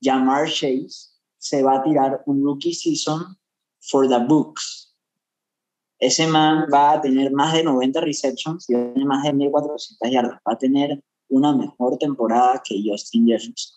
Jamar Chase se va a tirar un rookie season for the books. Ese man va a tener más de 90 receptions y tiene más de 1400 yardas. Va a tener una mejor temporada que Justin Jefferson.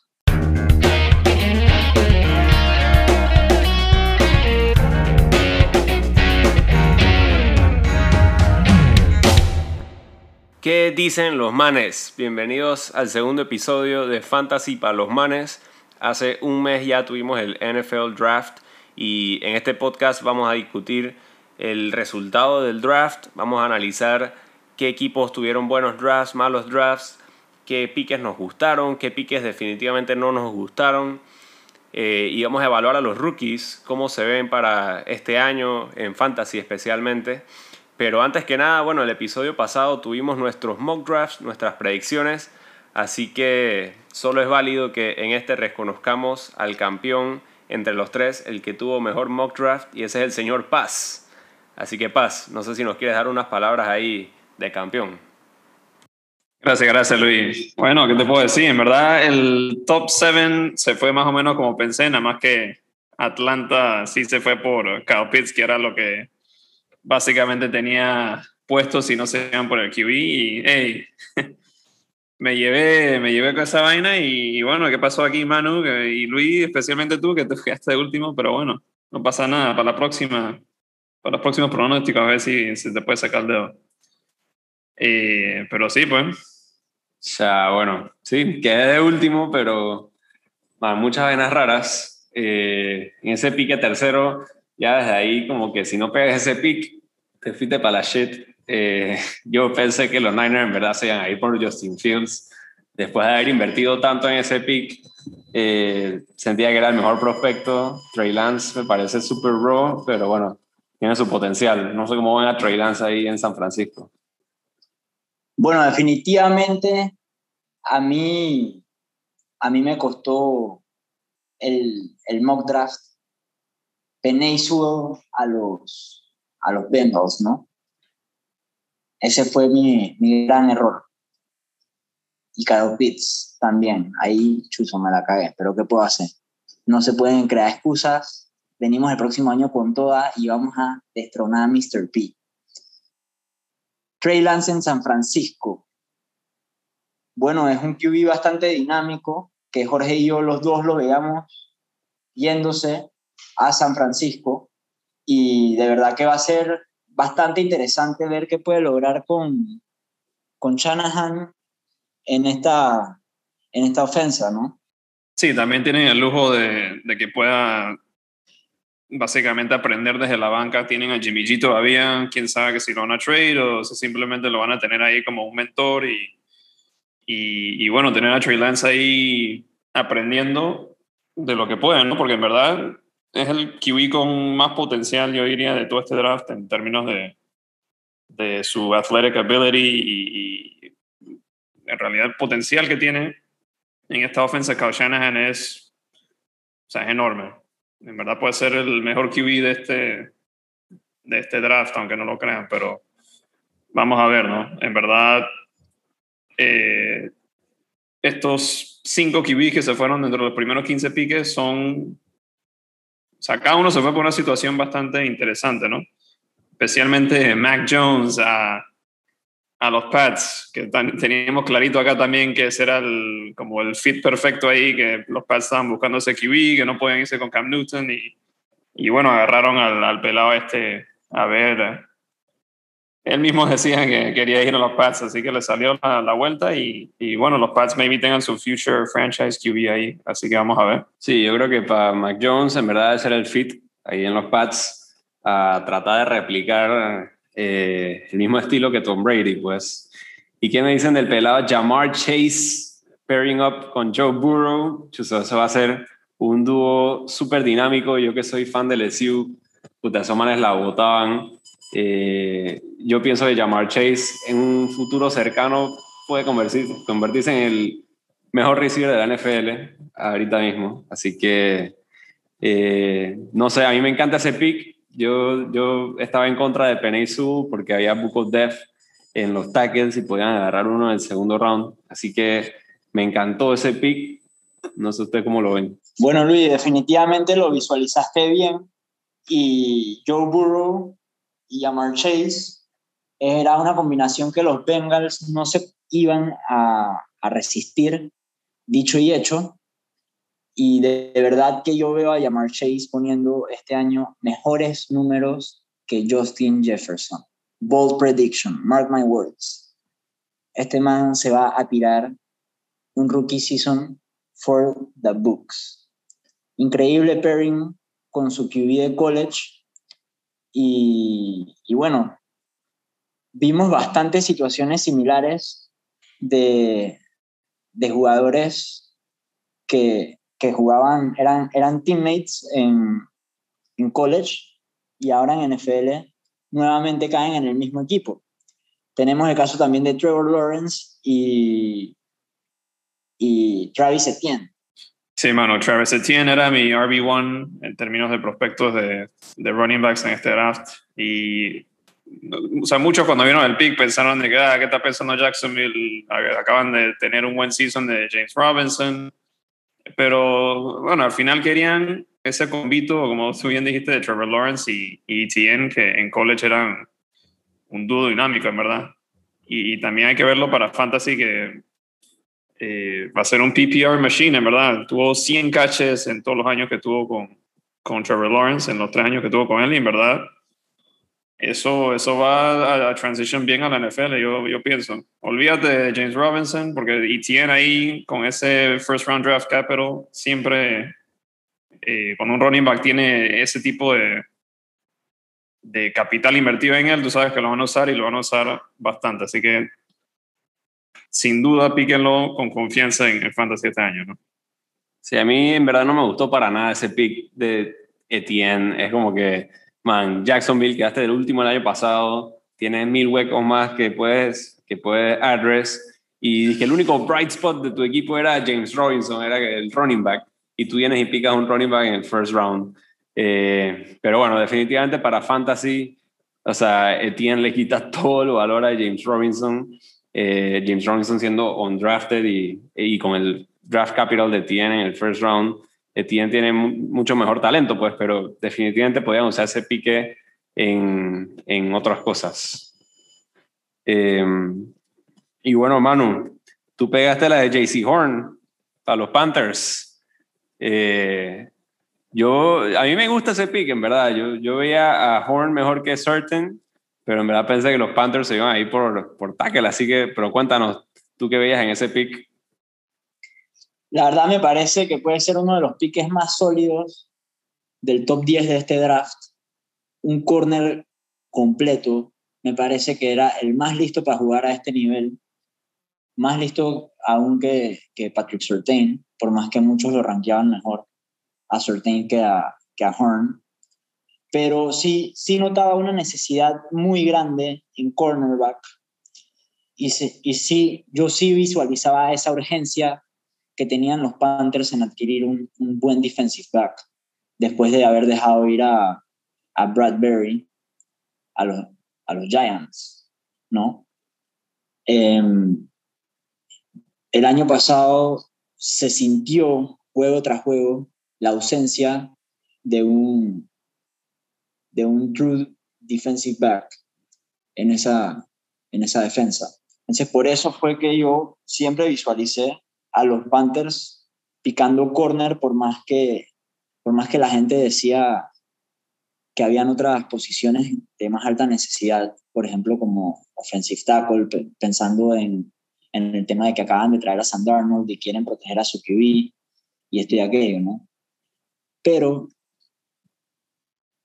¿Qué dicen los manes? Bienvenidos al segundo episodio de Fantasy para los manes. Hace un mes ya tuvimos el NFL Draft y en este podcast vamos a discutir el resultado del draft, vamos a analizar qué equipos tuvieron buenos drafts, malos drafts, qué piques nos gustaron, qué piques definitivamente no nos gustaron. Eh, y vamos a evaluar a los rookies, cómo se ven para este año en fantasy especialmente. Pero antes que nada, bueno, el episodio pasado tuvimos nuestros mock drafts, nuestras predicciones, así que solo es válido que en este reconozcamos al campeón entre los tres, el que tuvo mejor mock draft, y ese es el señor Paz. Así que Paz, no sé si nos quieres dar unas palabras ahí de campeón. Gracias, gracias Luis. Bueno, ¿qué te puedo decir? En verdad el top 7 se fue más o menos como pensé, nada más que Atlanta sí se fue por Kyle Pitts, que era lo que básicamente tenía puestos si no se iban por el QB y hey, me llevé, me llevé con esa vaina y, bueno, ¿qué pasó aquí Manu y Luis, especialmente tú que te fuiste de último, pero bueno, no pasa nada, para la próxima, para los próximos pronósticos a ver si, se te puede sacar el dedo. Eh, pero sí, pues. O sea, bueno, sí, quedé de último, pero muchas vainas raras. Eh, en ese pique tercero ya desde ahí como que si no pegas ese pick, te fuiste para la shit. Eh, yo pensé que los Niners en verdad se iban a ir por Justin Fields. Después de haber invertido tanto en ese pick, eh, sentía que era el mejor prospecto. Trey Lance me parece super raw, pero bueno, tiene su potencial. No sé cómo van a Trey Lance ahí en San Francisco. Bueno, definitivamente a mí, a mí me costó el, el mock draft Penei a los, a los Bengals, ¿no? Ese fue mi, mi gran error. Y Kyle Pitts también. Ahí, chuzo, me la cagué. Pero ¿qué puedo hacer? No se pueden crear excusas. Venimos el próximo año con toda y vamos a destronar a Mr. P. Trey Lance en San Francisco. Bueno, es un QB bastante dinámico, que Jorge y yo los dos lo veamos yéndose a San Francisco y de verdad que va a ser bastante interesante ver qué puede lograr con, con Shanahan en esta, en esta ofensa, ¿no? Sí, también tienen el lujo de, de que pueda básicamente aprender desde la banca. Tienen a Jimmy G todavía, quién sabe que si lo van a trade o si simplemente lo van a tener ahí como un mentor y, y, bueno, tener a Trey Lance ahí aprendiendo de lo que pueden, ¿no? Porque en verdad es el kiwi con más potencial, yo diría, de todo este draft en términos de, de su athletic ability y, en realidad el potencial que tiene en esta ofensa Kyle Shanahan es, o sea, es enorme. En verdad puede ser el mejor QB de este, de este draft, aunque no lo crean, pero vamos a ver, ¿no? En verdad, eh, estos cinco QB que se fueron dentro de los primeros 15 piques son o sea, cada uno se fue por una situación bastante interesante, ¿no? Especialmente Mac Jones a, a los Pats, que teníamos clarito acá también que ese era como el fit perfecto ahí, que los Pats estaban buscando ese QB, que no pueden irse con Cam Newton y, y bueno, agarraron al, al pelado este a ver él mismo decía que quería ir a los Pats, así que le salió la, la vuelta y, y, bueno, los Pats maybe tengan su future franchise QB ahí, así que vamos a ver. Sí, yo creo que para Mac Jones en verdad ese era el fit ahí en los Pats a tratar de replicar eh, el mismo estilo que Tom Brady, pues. ¿Y qué me dicen del pelado Jamar Chase pairing up con Joe Burrow? Eso va a ser un dúo súper dinámico. Yo que soy fan de LSU, puta, esos la botaban eh, yo pienso que Jamar Chase en un futuro cercano puede convertirse, convertirse en el mejor receiver de la NFL ahorita mismo. Así que, eh, no sé, a mí me encanta ese pick. Yo, yo estaba en contra de Sue porque había of depth en los tackles y podían agarrar uno en el segundo round. Así que me encantó ese pick. No sé usted cómo lo ven. Bueno, Luis, definitivamente lo visualizaste bien. Y Joe Burrow y Amar Chase era una combinación que los Bengals no se iban a, resistir, dicho y hecho. Y de, verdad que yo veo a Yamar Chase poniendo este año mejores números que Justin Jefferson. Bold prediction, mark my words. Este man se va a tirar un rookie season for the books. Increíble pairing con su QB de college. Y, bueno, vimos bastantes situaciones similares de, de jugadores que, que jugaban, eran, eran teammates en, en college y ahora en NFL nuevamente caen en el mismo equipo. Tenemos el caso también de Trevor Lawrence y, y Travis Etienne. Sí, mano, Travis Etienne era mi RB1 en términos de prospectos de, de running backs en este draft. Y o sea, muchos cuando vieron el pick pensaron de que, ah, ¿qué está pensando Jacksonville? Acaban de tener un buen season de James Robinson. Pero bueno, al final querían ese convito, como tú bien dijiste, de Trevor Lawrence y, y Etienne, que en college eran un dúo dinámico, en verdad. Y, también hay que verlo para Fantasy, que eh, va a ser un PPR machine, en verdad. Tuvo 100 catches en todos los años que tuvo con, con Trevor Lawrence, en los tres años que tuvo con él, y en verdad eso, eso va a, transition bien a la NFL, yo, yo pienso. Olvídate de James Robinson, porque Etienne ahí, con ese first round draft capital, siempre, eh, cuando un running back tiene ese tipo de, de capital invertido en él, tú sabes que lo van a usar y lo van a usar bastante. Así que, sin duda, píquenlo con confianza en el Fantasy este año, ¿no? Sí, a mí en verdad no me gustó para nada ese pick de Etienne. Es como que man, Jacksonville, quedaste del último el año pasado, tienes mil huecos más que puedes, que puedes address. Y dije, el único bright spot de tu equipo era James Robinson, era el running back. Y tú vienes y picas un running back en el first round. Eh, pero bueno, definitivamente para fantasy, o sea, Etienne le quita todo el valor a James Robinson. Eh, James Robinson siendo undrafted y, y con el draft capital de Etienne en el first round. Etienne tiene mucho mejor talento, pues, pero definitivamente podían usar ese pique en, en otras cosas. Em, y bueno, Manu, tú pegaste la de JC Horn para los Panthers. Eh, yo, a mí me gusta ese pick, en verdad. Yo, yo veía a Horn mejor que Certain, pero en verdad pensé que los Panthers se iban a ir por, por tackle. Así que, pero cuéntanos, tú qué veías en ese pick la verdad me parece que puede ser uno de los piques más sólidos del top 10 de este draft. Un corner completo, me parece que era el más listo para jugar a este nivel. Más listo aún que, que Patrick Surtain, por más que muchos lo rankeaban mejor a Surtain que a, que a Horn. Pero sí, sí notaba una necesidad muy grande en cornerback. Y, y sí, yo sí visualizaba esa urgencia que tenían los Panthers en adquirir un, buen defensive back después de haber dejado ir a, a Bradbury a los, a los Giants, ¿no? Em, el año pasado se sintió juego tras juego la ausencia de un, de un true defensive back en esa, en esa defensa. Entonces, por eso fue que yo siempre visualicé a los Panthers picando corner por más que, por más que la gente decía que habían otras posiciones de más alta necesidad, por ejemplo, como offensive tackle, pensando en, en el tema de que acaban de traer a Sam Darnold y quieren proteger a su QB y esto y aquello, ¿no? Pero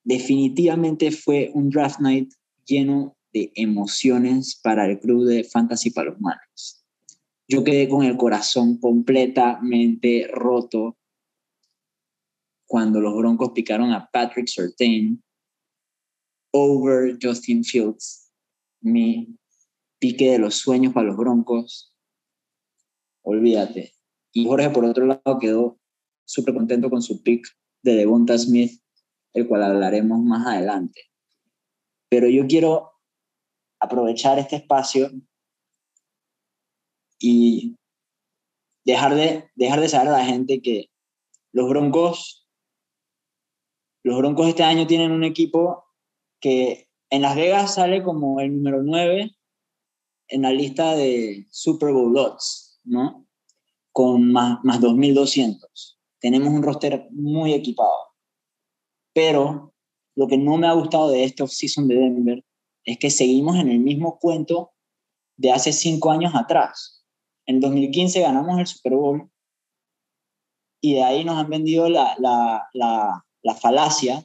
definitivamente fue un draft night lleno de emociones para el club de Fantasy para los yo quedé con el corazón completamente roto cuando los Broncos picaron a Patrick Surtain over Justin Fields. Mi pique de los sueños para los Broncos. Olvídate. Y Jorge, por otro lado, quedó súper contento con su pick de Devonta Smith, el cual hablaremos más adelante. Pero yo quiero aprovechar este espacio y dejar de, dejar de saber a la gente que los Broncos, los Broncos este año tienen un equipo que en Las Vegas sale como el número 9 en la lista de Super Bowl lots, ¿no? Con más, más 2.200. Tenemos un roster muy equipado. Pero lo que no me ha gustado de este offseason de Denver es que seguimos en el mismo cuento de hace cinco años atrás. En 2015 ganamos el Super Bowl y de ahí nos han vendido la, la, la, la falacia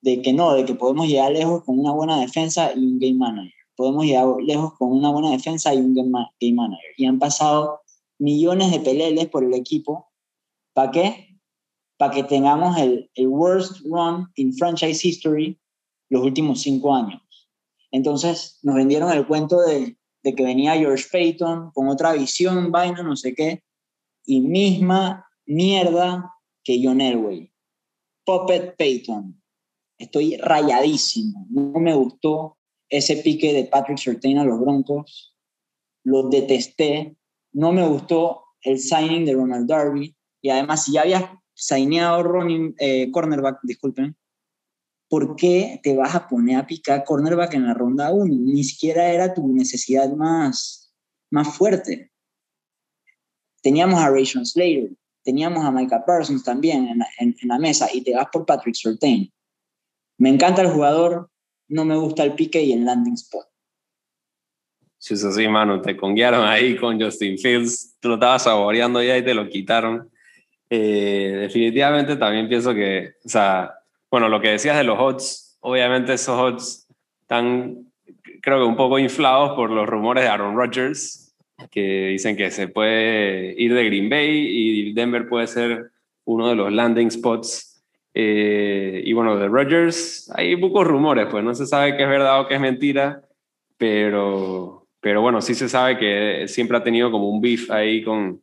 de que no, de que podemos llegar lejos con una buena defensa y un game manager. Podemos llegar lejos con una buena defensa y un game manager. Y han pasado millones de peleles por el equipo. ¿Para qué? Para que tengamos el, worst run in franchise history los últimos cinco años. Entonces nos vendieron el cuento de, que venía George Payton con otra visión, vaina, no sé qué, y misma mierda que John Elway. Puppet Payton. Estoy rayadísimo. No me gustó ese pique de Patrick Surtain a los Broncos. Lo detesté. No me gustó el signing de Ronald Darby. Y además, si ya había signeado running, eh, cornerback, disculpen, ¿por qué te vas a poner a picar cornerback en la ronda 1? Ni siquiera era tu necesidad más, más fuerte. Teníamos a Rayshon Slater, teníamos a Micah Parsons también en la, en, en la mesa y te vas por Patrick Surtain. Me encanta el jugador, no me gusta el pique y el landing spot. Sí, eso sí, mano, te conguiaron ahí con Justin Fields, tú lo estabas saboreando ya y te lo quitaron. Eh, definitivamente también pienso que, o sea, bueno, lo que decías de los odds, obviamente esos odds están, creo que un poco inflados por los rumores de Aaron Rodgers, que dicen que se puede ir de Green Bay y Denver puede ser uno de los landing spots. Eh, y bueno, de Rodgers hay pocos rumores, pues no se sabe qué es verdad o qué es mentira, pero, pero bueno, sí se sabe que siempre ha tenido como un beef ahí con,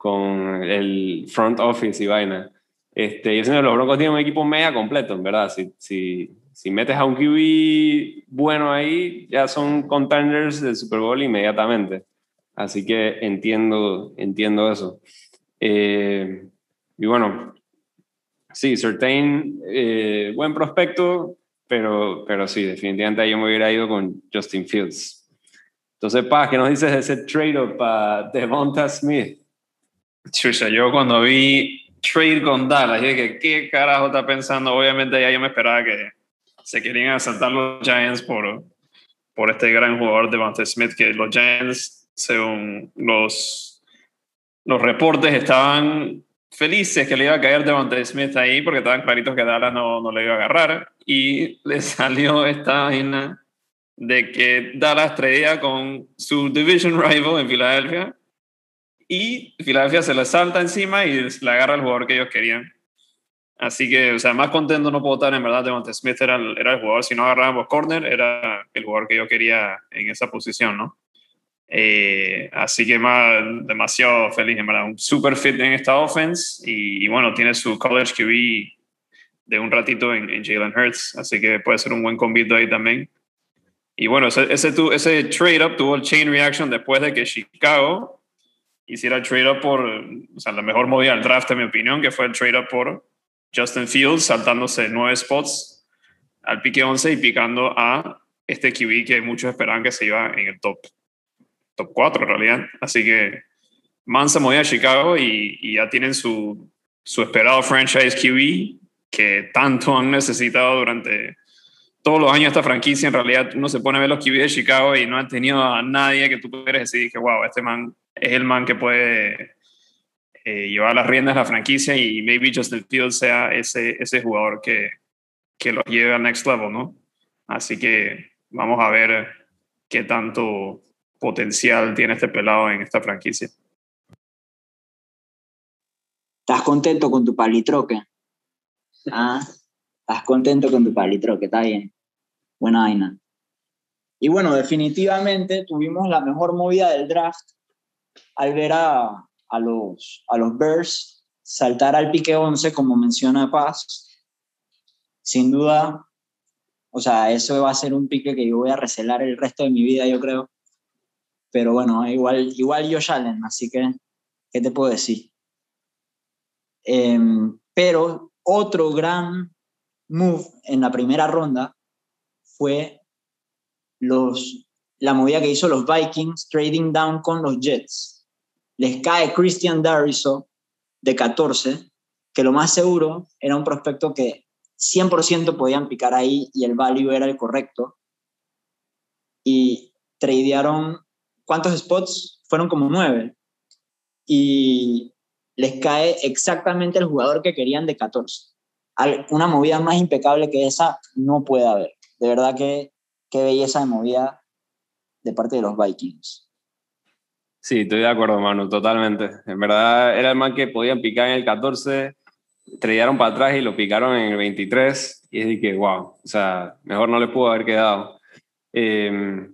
con el front office y vaina. Este, yo siento que los Broncos tienen un equipo media completo, en verdad. Si, si, si metes a un QB bueno ahí, ya son contenders del Super Bowl inmediatamente. Así que entiendo, entiendo eso. Eh, y bueno, sí, Certain, eh, buen prospecto, pero, pero sí, definitivamente yo me hubiera ido con Justin Fields. Entonces, Paz, ¿qué nos dices de ese trade-up para Devonta Smith? Chucha, yo cuando vi trade con Dallas, dije, ¿qué carajo está pensando? Obviamente ya yo me esperaba que se querían asaltar los Giants por, por este gran jugador Devonta Smith, que los Giants, según los, los reportes, estaban felices que le iba a caer Devonta Smith ahí porque estaban claritos que Dallas no, no le iba a agarrar y le salió esta vaina de que Dallas traía con su division rival en Filadelfia y Filadelfia se le salta encima y le agarra el jugador que ellos querían. Así que, o sea, más contento no puedo estar, en verdad, Devonta Smith era el, era el jugador, si no agarrábamos corner, era el jugador que yo quería en esa posición, ¿no? Eh, así que más, demasiado feliz, en verdad, un super fit en esta offense y, y bueno, tiene su college QB de un ratito en, en Jalen Hurts, así que puede ser un buen convito ahí también. Y bueno, ese, ese, ese trade-up tuvo el chain reaction después de que Chicago hiciera el trade-up por, o sea, la mejor movida del draft, en mi opinión, que fue el trade-up por Justin Fields, saltándose nueve spots al pique 11 y picando a este QB que muchos esperaban que se iba en el top, top 4 en realidad. Así que Mansa movía a Chicago y, y ya tienen su, su esperado franchise QB que tanto han necesitado durante todos los años esta franquicia. En realidad uno se pone a ver los QB de Chicago y no han tenido a nadie que tú puedas decir que, wow, este man es el man que puede eh, llevar las riendas de la franquicia y maybe Justin Fields sea ese, ese jugador que, que lo lleve al next level, ¿no? Así que vamos a ver qué tanto potencial tiene este pelado en esta franquicia. ¿Estás contento con tu palitroque? Ah, estás contento con tu palitroque, está bien. Buena vaina. Y bueno, definitivamente tuvimos la mejor movida del draft al ver a, a los, a los Bears saltar al pique 11, como menciona Paz. Sin duda, o sea, eso va a ser un pique que yo voy a recelar el resto de mi vida, yo creo. Pero bueno, igual, igual Josh Allen, así que ¿qué te puedo decir? Em, pero otro gran move en la primera ronda fue los, la movida que hizo los Vikings trading down con los Jets. Les cae Christian Darriso de 14, que lo más seguro era un prospecto que 100% podían picar ahí y el value era el correcto. Y tradearon, ¿cuántos spots? Fueron como nueve. Y les cae exactamente el jugador que querían de 14. Una movida más impecable que esa no puede haber. De verdad que qué belleza de movida de parte de los Vikings. Sí, estoy de acuerdo, Manu, totalmente. En verdad era el man que podían picar en el 14, estrellaron para atrás y lo picaron en el 23 y es de que, wow, o sea, mejor no le pudo haber quedado. Em,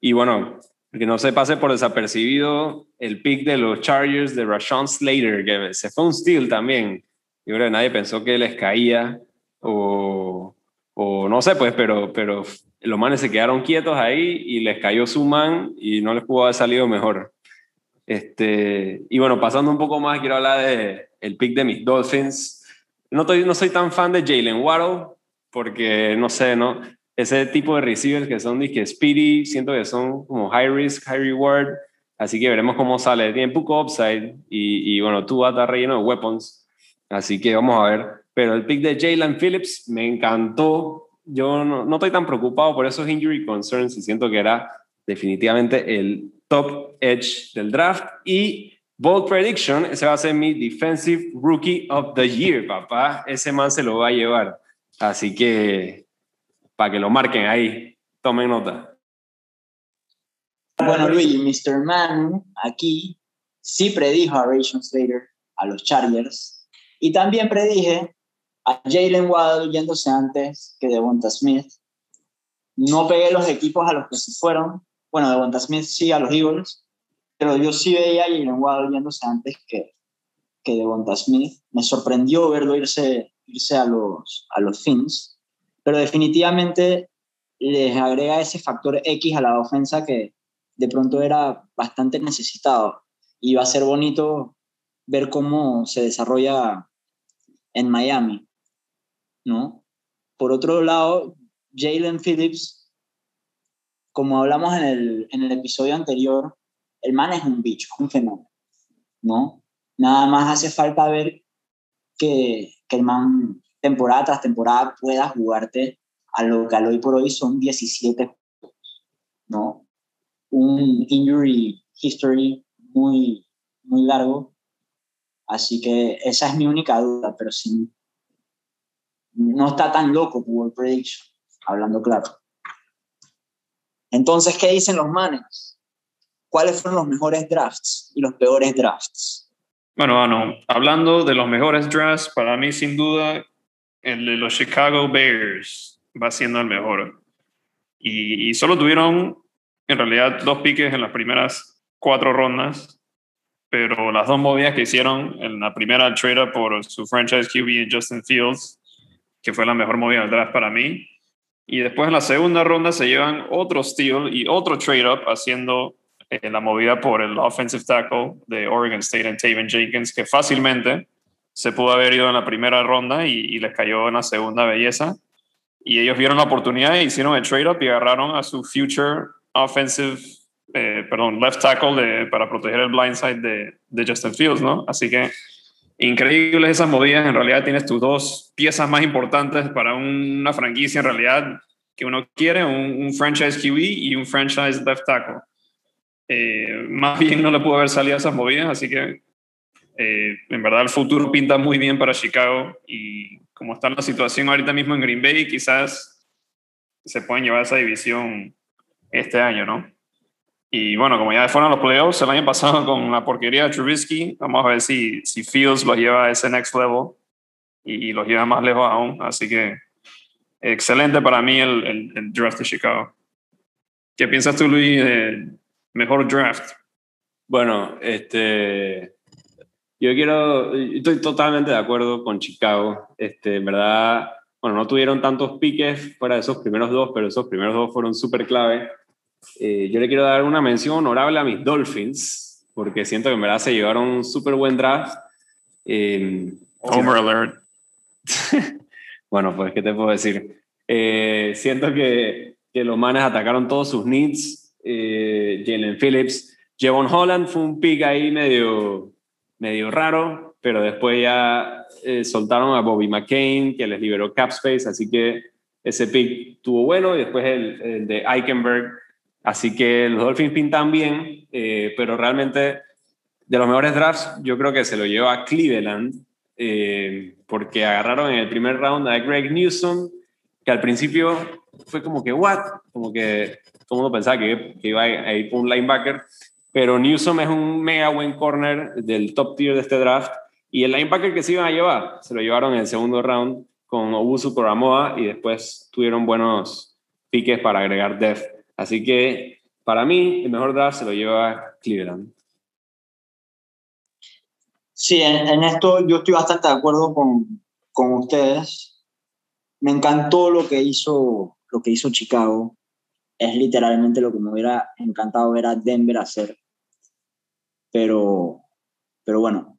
y bueno, que no se pase por desapercibido el pick de los Chargers de Rashawn Slater, que se fue un steal también. Yo creo que nadie pensó que les caía o, o no sé, pues, pero, pero los manes se quedaron quietos ahí y les cayó su man y no les pudo haber salido mejor. Este, y bueno, pasando un poco más, quiero hablar de el pick de mis Dolphins. No, estoy, no soy tan fan de Jalen Waddle porque, no sé, ¿no? Ese tipo de receivers que son que speedy, siento que son como high risk, high reward. Así que veremos cómo sale. Tiene poco upside y, y bueno, tú vas a estar relleno de weapons. Así que vamos a ver. Pero el pick de Jalen Phillips me encantó yo no, estoy tan preocupado por esos injury concerns y siento que era definitivamente el top edge del draft. Y bold prediction, ese va a ser mi defensive rookie of the year, papá. Ese man se lo va a llevar. Así que para que lo marquen ahí, tomen nota. Bueno, Luigi, Mr. Man aquí sí predijo a Ration Slater a los Chargers y también predije a Jalen Waddle yéndose antes que Devonta Smith. No pegué los equipos a los que se fueron. Bueno, Devonta Smith sí a los Eagles, pero yo sí veía a Jalen Waddle yéndose antes que, que Devonta Smith. Me sorprendió verlo irse, irse a, los, a los Fins, pero definitivamente les agrega ese factor X a la ofensa que de pronto era bastante necesitado. Y va a ser bonito ver cómo se desarrolla en Miami. ¿no? Por otro lado, Jalen Phillips, como hablamos en el, en el episodio anterior, el man es un bicho, un fenómeno, ¿no? Nada más hace falta ver que, que el man temporada tras temporada pueda jugarte a lo que hoy por hoy son 17 ¿no? Un injury history muy, muy largo. Así que esa es mi única duda, pero sin, no está tan loco World Prediction, hablando claro. Entonces, ¿qué dicen los manes? ¿Cuáles fueron los mejores drafts y los peores drafts? Bueno, bueno, hablando de los mejores drafts, para mí sin duda el de los Chicago Bears va siendo el mejor. Y, y solo tuvieron en realidad dos piques en las primeras cuatro rondas, pero las dos movidas que hicieron en la primera trade por su franchise QB Justin Fields que fue la mejor movida del draft para mí. Y después en la segunda ronda se llevan otro steal y otro trade-up haciendo eh, la movida por el offensive tackle de Oregon State en Taven Jenkins, que fácilmente se pudo haber ido en la primera ronda y, les cayó en la segunda belleza. Y ellos vieron la oportunidad e hicieron el trade-up y agarraron a su future offensive, eh, perdón, left tackle para proteger el blindside de, de Justin Fields, ¿no? Así que increíbles esas movidas. En realidad tienes tus dos piezas más importantes para una franquicia en realidad que uno quiere, un, franchise QB y un franchise left tackle. Eh, más bien no le pudo haber salido esas movidas, así que eh, en verdad el futuro pinta muy bien para Chicago y como está la situación ahorita mismo en Green Bay, quizás se pueden llevar esa división este año, ¿no? Y bueno, como ya fueron los playoffs el año pasado con la porquería de Trubisky, vamos a ver si, si Fields los lleva a ese next level y, los lleva más lejos aún. Así que excelente para mí el, el, draft de Chicago. ¿Qué piensas tú, Luis, de mejor draft? Bueno, este, yo quiero, estoy totalmente de acuerdo con Chicago. Este, en verdad, bueno, no tuvieron tantos piques de esos primeros dos, pero esos primeros dos fueron súper clave. Eh, yo le quiero dar una mención honorable a mis Dolphins, porque siento que en verdad se llevaron un súper buen draft. Eh, Homer alert. bueno, pues, ¿qué te puedo decir? Eh, siento que, que, los manes atacaron todos sus needs. Eh, Jalen Phillips. Jevon Holland fue un pick ahí medio, medio raro, pero después ya eh, soltaron a Bobby McCain, que les liberó cap space, así que ese pick tuvo bueno, y después el, el de Eichenberg. Así que los Dolphins pintan bien, eh, pero realmente de los mejores drafts yo creo que se lo llevó a Cleveland, eh, porque agarraron en el primer round a Greg Newsom, que al principio fue como que, ¿what? Como que todo el mundo pensaba que, iba a ir por un linebacker, pero Newsom es un mega buen corner del top tier de este draft, y el linebacker que se iban a llevar, se lo llevaron en el segundo round con Obusu Coramoa, y después tuvieron buenos piques para agregar depth. Así que para mí el mejor draft se lo lleva Cleveland. Sí, en, esto yo estoy bastante de acuerdo con, con ustedes. Me encantó lo que hizo lo que hizo Chicago. Es literalmente lo que me hubiera encantado ver a Denver hacer. Pero, pero bueno,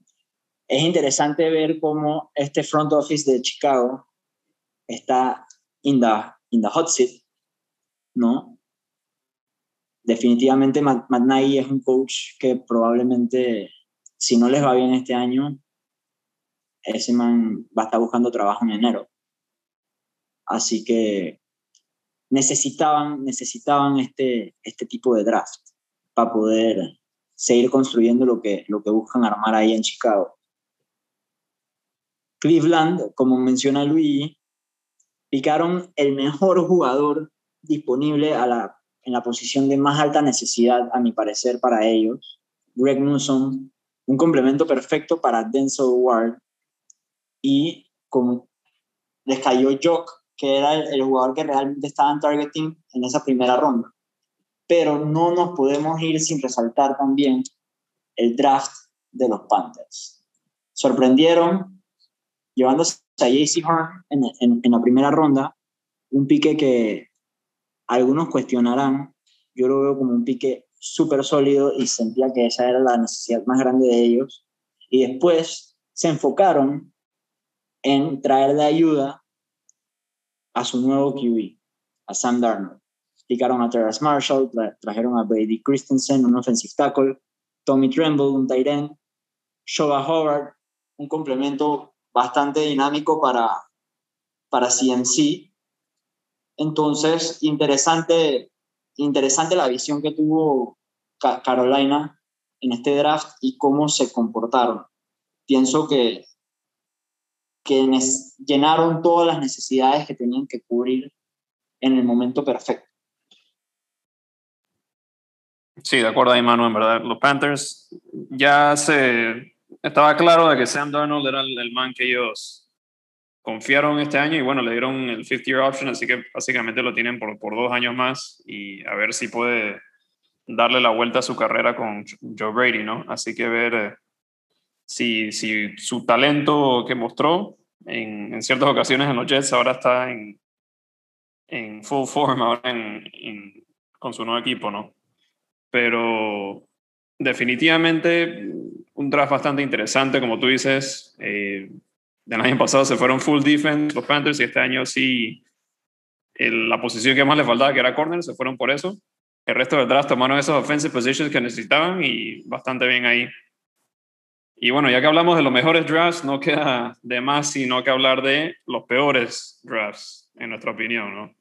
es interesante ver cómo este front office de Chicago está in the, in the hot seat, ¿no? Definitivamente Matt, es un coach que probablemente si no les va bien este año, ese man va a estar buscando trabajo en enero. Así que necesitaban, necesitaban este, este tipo de draft para poder seguir construyendo lo que, lo que buscan armar ahí en Chicago. Cleveland, como menciona Luis, picaron el mejor jugador disponible a la, en la posición de más alta necesidad, a mi parecer, para ellos. Greg Newsom, un complemento perfecto para Denzel Ward. Y como les cayó Jock, que era el, jugador que realmente estaba en targeting en esa primera ronda. Pero no nos podemos ir sin resaltar también el draft de los Panthers. Sorprendieron llevándose a JC Horn en la primera ronda, un pique que algunos cuestionarán, yo lo veo como un pique súper sólido y sentía que esa era la necesidad más grande de ellos. Y después se enfocaron en traer de ayuda a su nuevo QB, a Sam Darnold. Picaron a Terrace Marshall, trajeron a Brady Christensen, un offensive tackle, Tommy Tremble, un tight end, Shoba Howard, un complemento bastante dinámico para, para CMC. Entonces, interesante interesante la visión que tuvo Carolina en este draft y cómo se comportaron. Pienso que, que llenaron todas las necesidades que tenían que cubrir en el momento perfecto. Sí, de acuerdo ahí, Manu, en verdad. Los Panthers ya se... Estaba claro de que Sam Darnold era el, el man que ellos confiaron este año y bueno, le dieron el 50 year option, así que básicamente lo tienen por, por dos años más y a ver si puede darle la vuelta a su carrera con Joe Brady, ¿no? Así que ver eh, si, si su talento que mostró en, en, ciertas ocasiones en los Jets ahora está en, en full form ahora en, con su nuevo equipo, ¿no? Pero definitivamente un draft bastante interesante, como tú dices. Eh, del año pasado se fueron full defense los Panthers y este año sí la posición que más le faltaba, que era corner, se fueron por eso. El resto del draft tomaron esos offensive positions que necesitaban y bastante bien ahí. Y bueno, ya que hablamos de los mejores drafts, no queda de más sino que hablar de los peores drafts, en nuestra opinión, ¿no?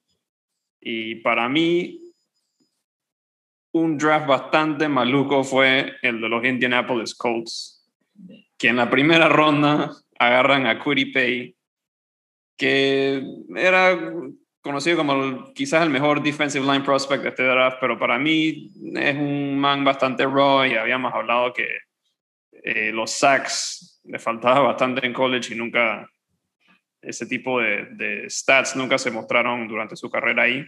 Y para mí, un draft bastante maluco fue el de los Indianapolis Colts, que en la primera ronda agarran a Pay, que era conocido como quizás el mejor defensive line prospect de este draft, pero para mí es un man bastante raw y habíamos hablado que eh, los sacks le faltaba bastante en college y nunca ese tipo de, de, stats nunca se mostraron durante su carrera ahí.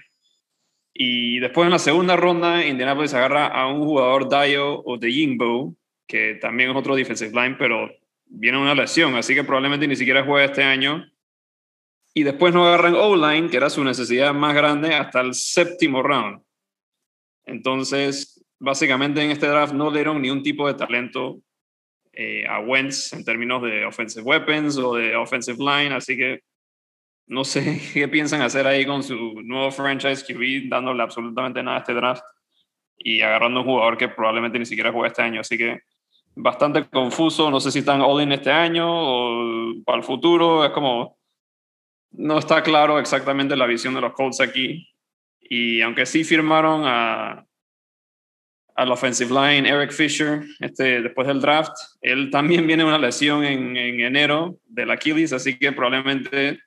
Y después en la segunda ronda, Indianapolis agarra a un jugador Dio o de Yingbo, que también es otro defensive line, pero viene una lesión, así que probablemente ni siquiera juegue este año. Y después no agarran O-line, que era su necesidad más grande, hasta el séptimo round. Entonces, básicamente en este draft no dieron ni un tipo de talento eh, a Wentz en términos de offensive weapons o de offensive line, así que no sé qué piensan hacer ahí con su nuevo franchise QB, dándole absolutamente nada a este draft y agarrando un jugador que probablemente ni siquiera juega este año, así que bastante confuso, no sé si están all in este año o para el futuro, es como no está claro exactamente la visión de los Colts aquí. Y aunque sí firmaron a, al offensive line Eric Fisher este, después del draft, él también viene una lesión en, en enero del Achilles, así que probablemente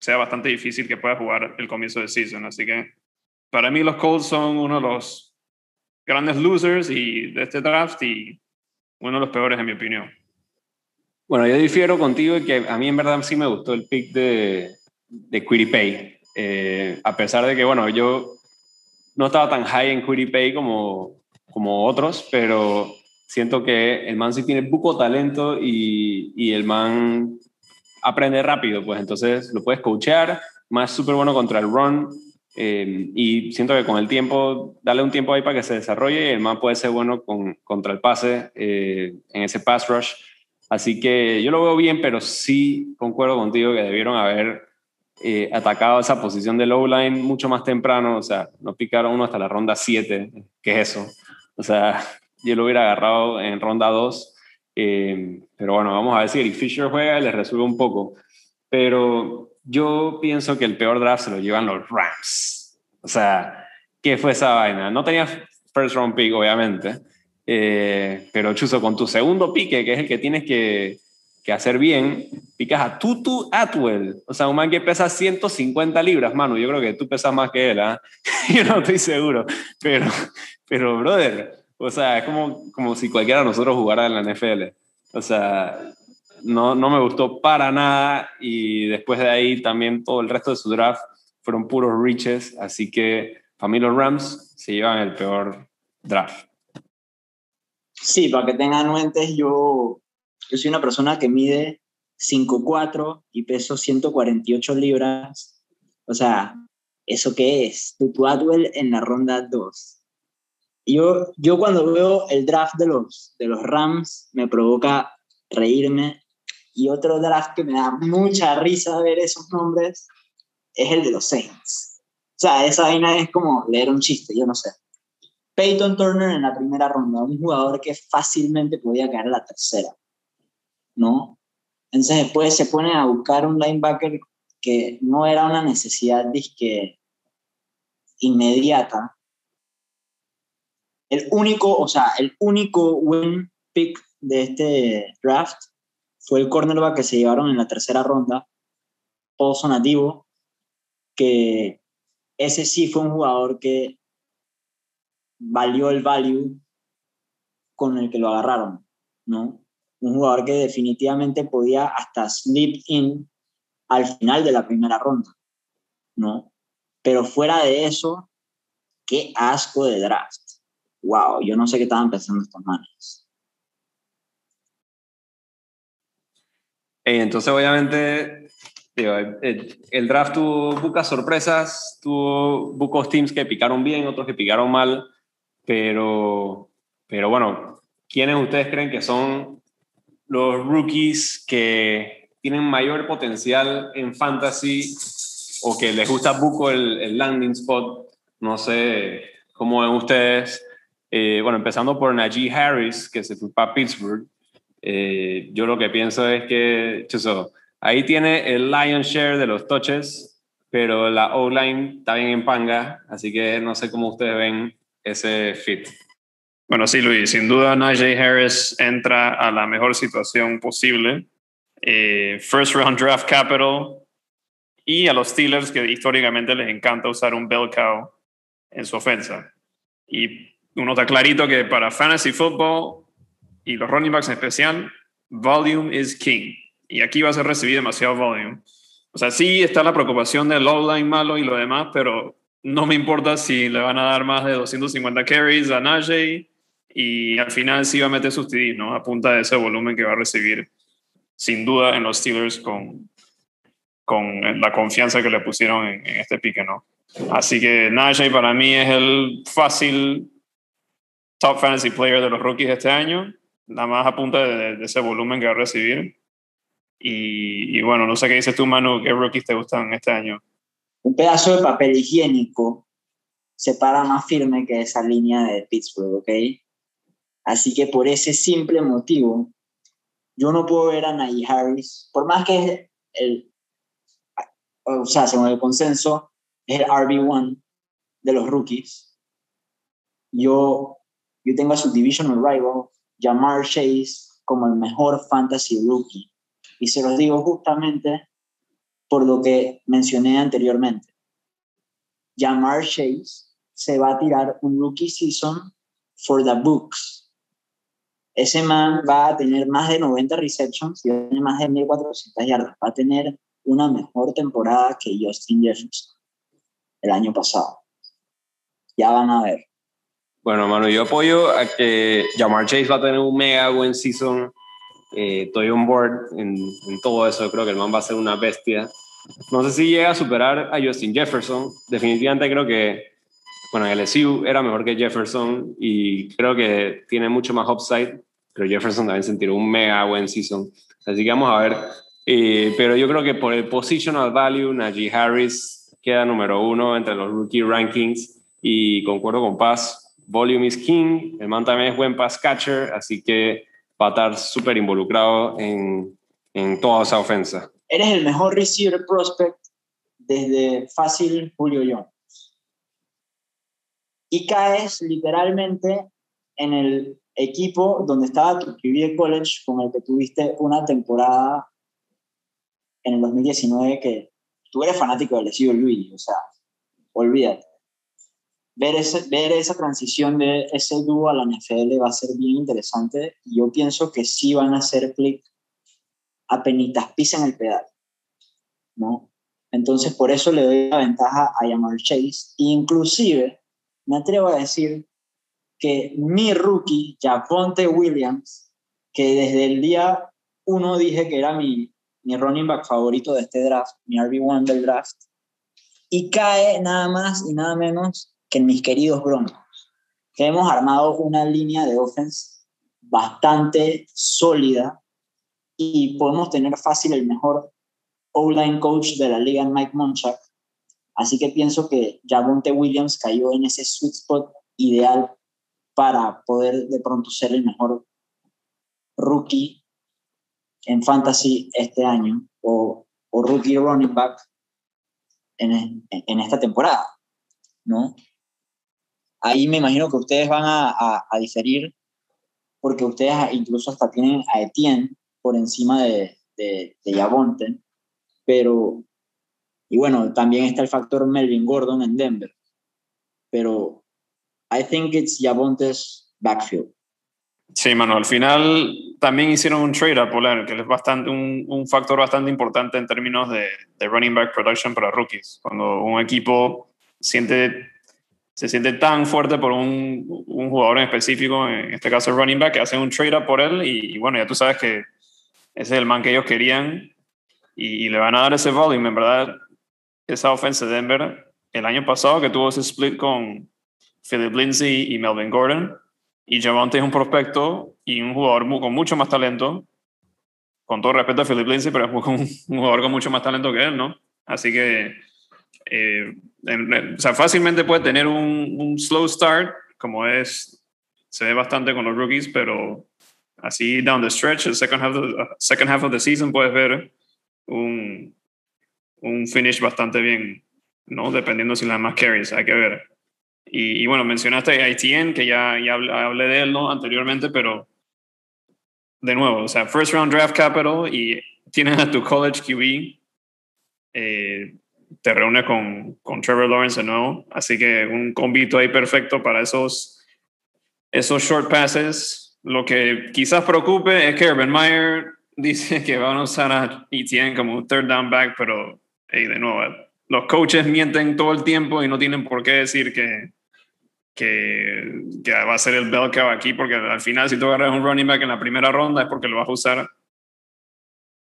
sea bastante difícil que pueda jugar el comienzo de season. Así que para mí los Colts son uno de los grandes losers y, de este draft y uno de los peores en mi opinión. Bueno, yo difiero contigo y que a mí en verdad sí me gustó el pick de, de Quiripay. Eh, a pesar de que, bueno, yo no estaba tan high en Quiripay como, como otros, pero siento que el man sí tiene poco talento y, y el man aprende rápido, pues entonces lo puedes coachear, más súper bueno contra el run eh, y siento que con el tiempo, darle un tiempo ahí para que se desarrolle y el man puede ser bueno con, contra el pase eh, en ese pass rush. Así que yo lo veo bien, pero sí concuerdo contigo que debieron haber eh, atacado esa posición de low line mucho más temprano, o sea, no picaron uno hasta la ronda 7, ¿qué es eso? O sea, yo lo hubiera agarrado en ronda 2, eh, pero bueno, vamos a ver si Eric Fisher juega y le resuelve un poco. Pero yo pienso que el peor draft se lo llevan los Rams. O sea, ¿qué fue esa vaina? No tenía first round pick, obviamente, eh, pero Chuzo, con tu segundo pique, que es el que tienes que que hacer bien, picas a Tutu Atwell, o sea, un man que pesa 150 libras, mano, yo creo que tú pesas más que él, ¿ah? yo no estoy seguro, pero, pero, brother, o sea, es como, como si cualquiera de nosotros jugara en la NFL, o sea, no, no me gustó para nada y después de ahí también todo el resto de su draft fueron puros reaches, así que para mí los Rams se llevan el peor draft. Sí, para que tengan nuentes, yo yo soy una persona que mide 5'4 y peso 148 libras. O sea, ¿eso qué es? Tutu Atwell en la ronda 2. Yo, yo cuando veo el draft de los, de los Rams me provoca reírme. Y otro draft que me da mucha risa ver esos nombres es el de los Saints. O sea, esa vaina es como leer un chiste, yo no sé. Peyton Turner en la primera ronda, un jugador que fácilmente podía caer en la tercera. ¿no? Entonces después se pone a buscar un linebacker que no era una necesidad disque inmediata. El único, o sea, el único win pick de este draft fue el cornerback que se llevaron en la tercera ronda, Oso Nativo, que ese sí fue un jugador que valió el value con el que lo agarraron, ¿no? un jugador que definitivamente podía hasta slip in al final de la primera ronda, ¿no? Pero fuera de eso, qué asco de draft. Wow, yo no sé qué estaban pensando estos manes. Entonces, obviamente, el, draft tuvo pocas sorpresas, tuvo pocos teams que picaron bien, otros que picaron mal, pero, pero bueno, ¿quiénes ustedes creen que son los rookies que tienen mayor potencial en fantasy o que les gusta buco el, landing spot. No sé cómo ven ustedes. Eh, bueno, empezando por Najee Harris, que se fue para Pittsburgh. Eh, yo lo que pienso es que, chuso, ahí tiene el lion share de los touches, pero la O-line está bien en panga, así que no sé cómo ustedes ven ese fit. Bueno, sí, Luis, sin duda Najee Harris entra a la mejor situación posible. Eh, first round draft capital y a los Steelers que históricamente les encanta usar un bell cow en su ofensa. Y uno está clarito que para fantasy football y los running backs en especial, volume is king. Y aquí va a ser recibido demasiado volume. O sea, sí está la preocupación del low line malo y lo demás, pero no me importa si le van a dar más de 250 carries a Najee y al final sí va a meter sus TDs, ¿no? A punta de ese volumen que va a recibir, sin duda, en los Steelers con, con la confianza que le pusieron en, este pique, ¿no? Así que Najee para mí es el fácil top fantasy player de los rookies este año, nada más a punta de, ese volumen que va a recibir. Y, y, bueno, no sé qué dices tú, Manu, qué rookies te gustan este año. Un pedazo de papel higiénico se para más firme que esa línea de Pittsburgh, ¿ok? Así que por ese simple motivo, yo no puedo ver a Najee Harris, por más que el, o sea, según el consenso, es el RB1 de los rookies. Yo, yo tengo a su divisional rival, Jamar Chase, como el mejor fantasy rookie. Y se los digo justamente por lo que mencioné anteriormente. Jamar Chase se va a tirar un rookie season for the books. Ese man va a tener más de 90 receptions y va a tener más de 1400 yardas. Va a tener una mejor temporada que Justin Jefferson el año pasado. Ya van a ver. Bueno, mano, yo apoyo a que Jamar Chase va a tener un mega buen season. Eh, estoy on board en, en, todo eso. creo que el man va a ser una bestia. No sé si llega a superar a Justin Jefferson. Definitivamente creo que, bueno, el LSU era mejor que Jefferson y creo que tiene mucho más upside. Pero Jefferson también se tiró un mega buen season. Así que vamos a ver eh, pero yo creo que por el positional value, Najee Harris queda número uno entre los rookie rankings y concuerdo con Paz, volume is king, el man también es buen pass catcher, así que va a estar súper involucrado en, en toda esa ofensa. Eres el mejor receiver prospect desde fácil Julio Jones. Y caes literalmente en el equipo donde estaba tu QB college con el que tuviste una temporada en el 2019 que tú eres fanático del LSU, Luis, o sea, olvídate. Ver, ese, ver esa transición de ese dúo a la NFL va a ser bien interesante y yo pienso que sí van a hacer clic penitas pisan el pedal, ¿no? Entonces, por eso le doy la ventaja a Yamar Chase. Inclusive, me atrevo a decir que mi rookie, Japonte Williams, que desde el día uno dije que era mi, mi running back favorito de este draft, mi RB1 del draft, y cae nada más y nada menos que en mis queridos Broncos, que hemos armado una línea de offense bastante sólida y podemos tener fácil el mejor O-line coach de la liga, Mike Monchak. Así que pienso que Javonte Williams cayó en ese sweet spot ideal para poder de pronto ser el mejor rookie en fantasy este año o, o rookie running back en, en, esta temporada, ¿no? Ahí me imagino que ustedes van a, a, diferir porque ustedes incluso hasta tienen a Etienne por encima de, de, de Yavonte, pero, y bueno, también está el factor Melvin Gordon en Denver, pero I think it's Yavonte's backfield. Sí, mano, al final también hicieron un trade a Polar, que es bastante, un, un, factor bastante importante en términos de, de, running back production para rookies. Cuando un equipo siente, se siente tan fuerte por un, un jugador en específico, en este caso el running back, que hacen un trade up por él y, bueno, ya tú sabes que ese es el man que ellos querían y, y le van a dar ese volume. En verdad, esa ofensa de Denver, el año pasado que tuvo ese split con Philip Lindsay y Melvin Gordon, y Javonte es un prospecto y un jugador con mucho más talento. Con todo respeto a Philip Lindsay, pero es un, jugador con mucho más talento que él, ¿no? Así que, eh, o sea, fácilmente puede tener un, un, slow start, como es, se ve bastante con los rookies, pero así down the stretch, el second half, of the, second half of the season, puedes ver un, un finish bastante bien, ¿no? Dependiendo si las más carries, hay que ver. Y, bueno, mencionaste a Etienne, que ya, ya hablé de él ¿no? anteriormente, pero de nuevo, o sea, first round draft capital y tienes a tu college QB, eh, te reúnes con, con Trevor Lawrence de nuevo, así que un convito ahí perfecto para esos, esos short passes. Lo que quizás preocupe es que Urban Meyer dice que van a usar a Etienne como third down back, pero de nuevo, los coaches mienten todo el tiempo y no tienen por qué decir que, que, va a ser el bell aquí, porque al final si tú agarras un running back en la primera ronda es porque lo vas a usar,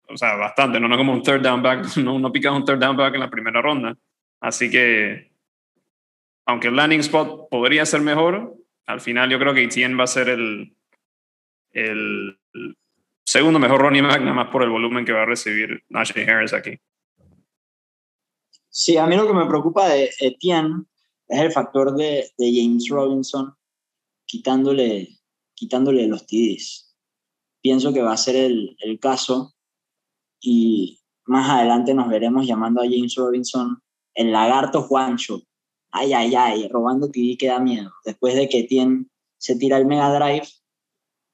o sea, bastante, no, no como un third down back, no, no picas un third down back en la primera ronda. Así que, aunque el landing spot podría ser mejor, al final yo creo que Etienne va a ser el, el segundo mejor running back, nada más por el volumen que va a recibir Najee Harris aquí. Sí, a mí lo que me preocupa de Etienne es el factor de, de James Robinson quitándole, quitándole los TDs. Pienso que va a ser el, el caso y más adelante nos veremos llamando a James Robinson el lagarto Juancho. Ay, ay, ay, robando TD que da miedo. Después de que Etienne se tira el Mega Drive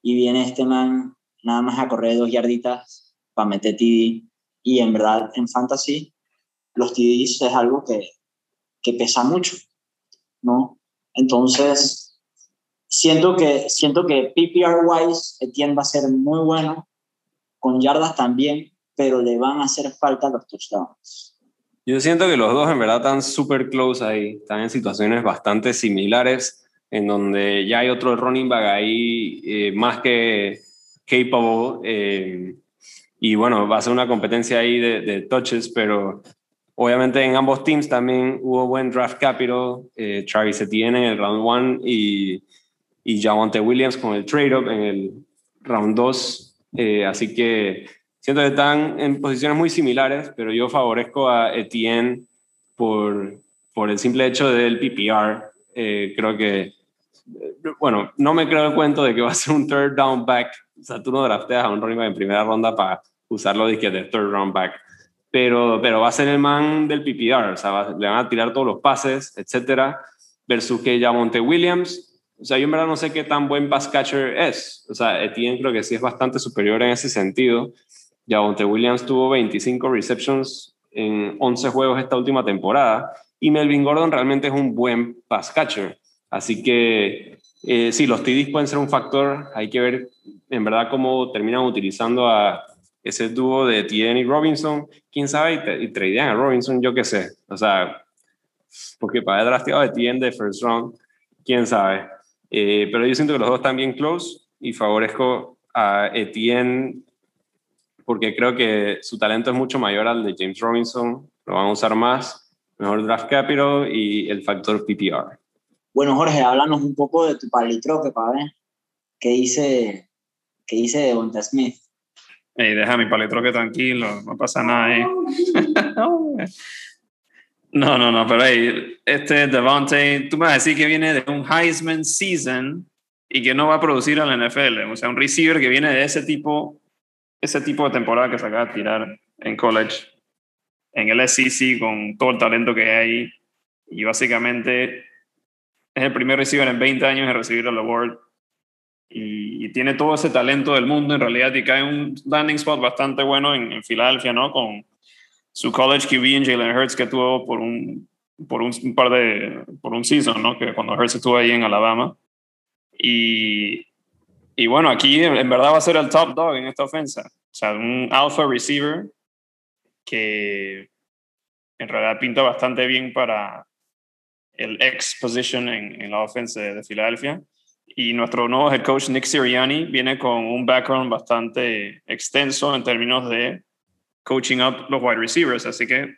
y viene este man nada más a correr dos yarditas para meter TD. Y en verdad, en fantasy, los TDs es algo que, que pesa mucho, ¿no? Entonces, siento que, siento que PPR-wise, Etienne va a ser muy bueno, con yardas también, pero le van a hacer falta los touchdowns. Yo siento que los dos en verdad están súper close ahí, están en situaciones bastante similares, en donde ya hay otro running back ahí eh, más que capable. Eh, y bueno, va a ser una competencia ahí de, de, touches, pero obviamente en ambos teams también hubo buen draft capital. Eh, Travis Etienne en el round one y, y Williams con el trade-up en el round 2. Eh, así que siento que están en posiciones muy similares, pero yo favorezco a Etienne por, por el simple hecho del PPR. creo que bueno, no me creo el cuento de que va a ser un third down back. O sea, tú no drafteas a un running back en primera ronda para usarlo de, de third round back. Pero, pero va a ser el man del PPR. O sea, le van a tirar todos los pases, etcétera. Versus que ya Monte Williams. O sea, yo en verdad no sé qué tan buen pass catcher es. O sea, Etienne creo que sí es bastante superior en ese sentido. Ya Monte Williams tuvo 25 receptions en 11 juegos esta última temporada. Y Melvin Gordon realmente es un buen pass catcher. Así que eh, sí, los TDs pueden ser un factor. Hay que ver en verdad cómo terminan utilizando a ese dúo de Tierney y Robinson. Quién sabe, y, y tradean a Robinson, yo qué sé. O sea, porque para drafteado de Etienne de first round, quién sabe. Eh, pero yo siento que los dos están bien close y favorezco a Etienne porque creo que su talento es mucho mayor al de James Robinson. Lo van a usar más, mejor draft capital y el factor PPR. Bueno, Jorge, háblanos un poco de tu palitroque, para ver qué dice, qué dice de Bonta Smith. Hey, deja mi palitroque tranquilo, no pasa nada ahí. no, no, no, pero hey, este Devontae, tú me vas a decir que viene de un Heisman season y que no va a producir al NFL, o sea, un receiver que viene de ese tipo, ese tipo de temporada que se acaba de tirar en college, en el SEC, con todo el talento que hay ahí, y básicamente es el primer receiver en 20 años en recibir el award y, tiene todo ese talento del mundo en realidad y cae un landing spot bastante bueno en, en Filadelfia, ¿no? Con su college QB en Jalen Hurts que tuvo por un, por un, par de, por un season, ¿no? Que cuando Hurts estuvo ahí en Alabama. Y, y bueno, aquí en verdad va a ser el top dog en esta ofensa. O sea, un alpha receiver que en realidad pinta bastante bien para, el ex position en, en la ofensa de, Filadelfia. Y nuestro nuevo head coach, Nick Sirianni, viene con un background bastante extenso en términos de coaching up los wide receivers. Así que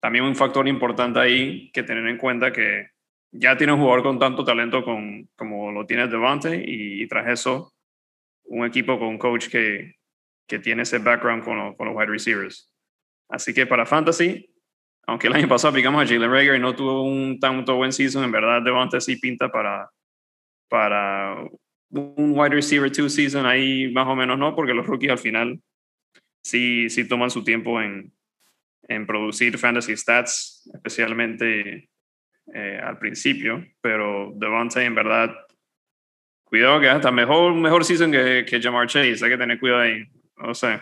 también un factor importante ahí que tener en cuenta que ya tiene un jugador con tanto talento con, como lo tiene Devante y, y, tras eso un equipo con un coach que, que tiene ese background con, con los wide receivers. Así que para Fantasy, aunque el año pasado aplicamos a Jalen Rager y no tuvo un tanto buen season, en verdad Devonta sí pinta para, para un wide receiver two season ahí más o menos no, porque los rookies al final sí, sí toman su tiempo en, en producir fantasy stats, especialmente eh, al principio, pero Devonta en verdad, cuidado que hasta mejor, mejor season que, que Jamar Chase, hay que tener cuidado ahí, no sé.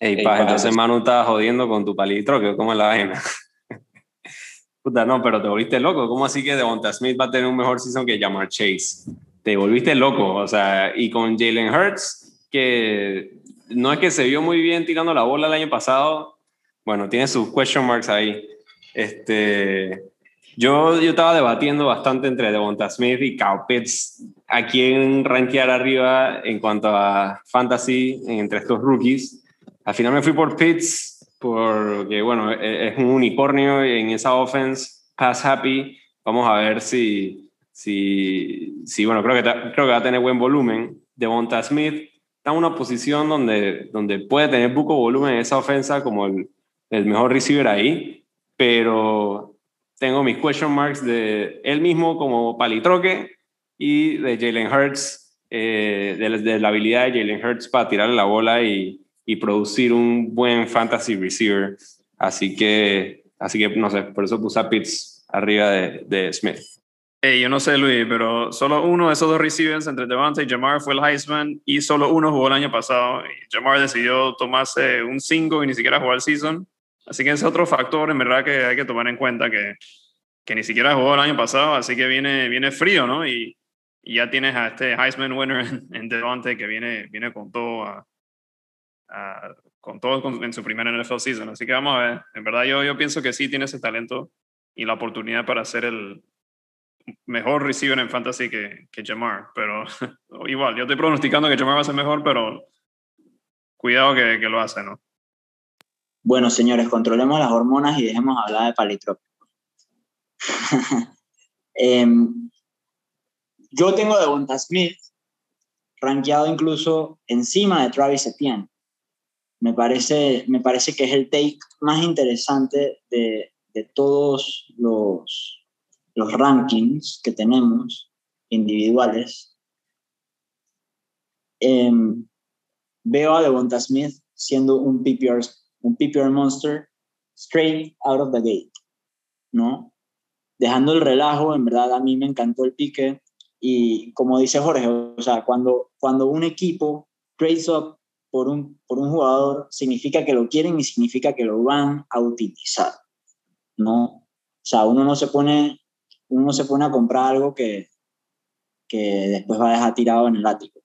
Ey, pa, entonces Manu estaba jodiendo con tu palitro, que como es la vaina. Puta, no, pero te volviste loco. ¿Cómo así que Devonta Smith va a tener un mejor season que Jamar Chase? Te volviste loco. O sea, y con Jalen Hurts, que no es que se vio muy bien tirando la bola el año pasado. Bueno, tiene sus question marks ahí. Este, yo, yo estaba debatiendo bastante entre Devonta Smith y Kyle Pitts a quién rankear arriba en cuanto a fantasy entre estos rookies. Al final me fui por Pitts porque, bueno, e, es un unicornio en esa offense, pass happy. Vamos a ver si, si, si bueno, creo que, creo que va a tener buen volumen. Devonta Smith está en una posición donde, donde puede tener poco volumen en esa ofensa como el, el mejor receiver ahí, pero tengo mis question marks de él mismo como palitroque y de Jalen Hurts, eh, de, la habilidad de Jalen Hurts para tirarle la bola y, y, producir un buen fantasy receiver. Así que, así que no sé, por eso puse a Pitts arriba de, de Smith. Hey, yo no sé, Luis, pero solo uno de esos dos receivers entre Devante y Jamar fue el Heisman y solo uno jugó el año pasado. Y Jamar decidió tomarse un 5 y ni siquiera jugó el season. Así que ese es otro factor, en verdad, que hay que tomar en cuenta, que, que ni siquiera jugó el año pasado, así que viene, viene frío, ¿no? Y, y ya tienes a este Heisman winner en, Devante que viene, viene con todo a, con todo en su primera NFL season. Así que vamos a ver. En verdad, yo, yo pienso que sí tiene ese talento y la oportunidad para ser el, mejor receiver en fantasy que, que Jamar, pero igual, yo estoy pronosticando que Jamar va a ser mejor, pero cuidado que, que lo hace, ¿no? Bueno, señores, controlemos las hormonas y dejemos hablar de palitrópico. Em, yo tengo de Bonta Smith rankeado incluso encima de Travis Etienne. Me parece, me parece que es el take más interesante de, de todos los, los rankings que tenemos individuales, em, veo a Devonta Smith siendo un PPR, un PPR monster straight out of the gate, ¿no? Dejando el relajo, en verdad a mí me encantó el pique y como dice Jorge, o sea, cuando, cuando un equipo trades up por un, por un jugador, significa que lo quieren y significa que lo van a utilizar, ¿no? O sea, uno no se pone uno se pone a comprar algo que, que después va a dejar tirado en el ático.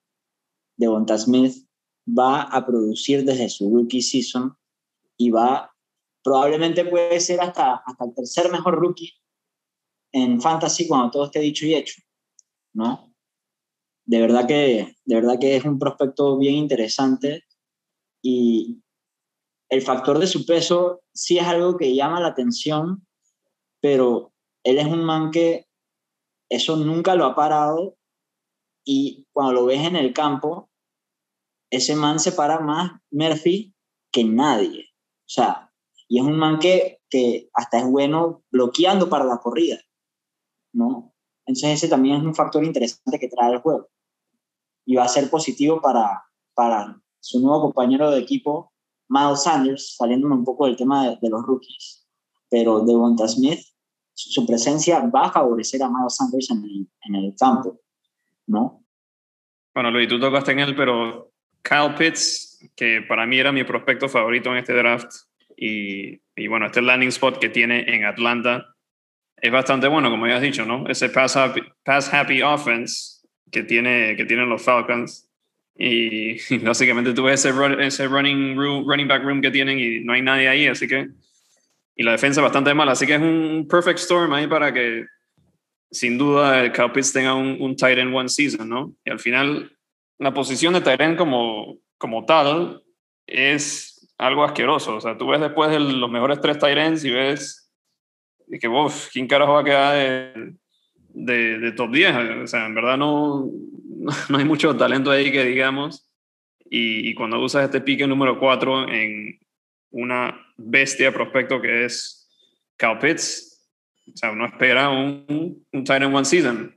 Devonta Smith va a producir desde su rookie season y va, probablemente puede ser hasta, hasta el tercer mejor rookie en fantasy cuando todo esté dicho y hecho, ¿no? De verdad que, de verdad que es un prospecto bien interesante y el factor de su peso sí es algo que llama la atención, pero él es un man que eso nunca lo ha parado y cuando lo ves en el campo, ese man se para más Murphy que nadie. O sea, y es un man que, que hasta es bueno bloqueando para la corrida, ¿no? Entonces ese también es un factor interesante que trae el juego. Y va a ser positivo para, para su nuevo compañero de equipo, Miles Sanders, saliéndome un poco del tema de, de los rookies. Pero Devonta Smith su presencia va a favorecer a Miles Sanders en el, en el campo, ¿no? Bueno, Luis, tú tocaste en él, pero Kyle Pitts, que para mí era mi prospecto favorito en este draft, y, y bueno, este landing spot que tiene en Atlanta es bastante bueno, como ya has dicho, ¿no? Ese pass happy, pass happy offense que, tiene, que tienen los Falcons. Y, básicamente tú ves ese, ese running, running back room que tienen y no hay nadie ahí, así que y la defensa bastante mala. Así que es un perfect storm ahí para que, sin duda, el Cowpits tenga un, un tight end one season, ¿no? Y al final, la posición de tight end como, como tal es algo asqueroso. O sea, tú ves después de los mejores tres ends y ves y que, uff, ¿quién carajo va a quedar de, de, de, top 10? O sea, en verdad no, no hay mucho talento ahí que digamos. Y, cuando usas este pique número 4 en, una bestia prospecto que es Cal Pitts. O sea, uno espera un, un tight end one season.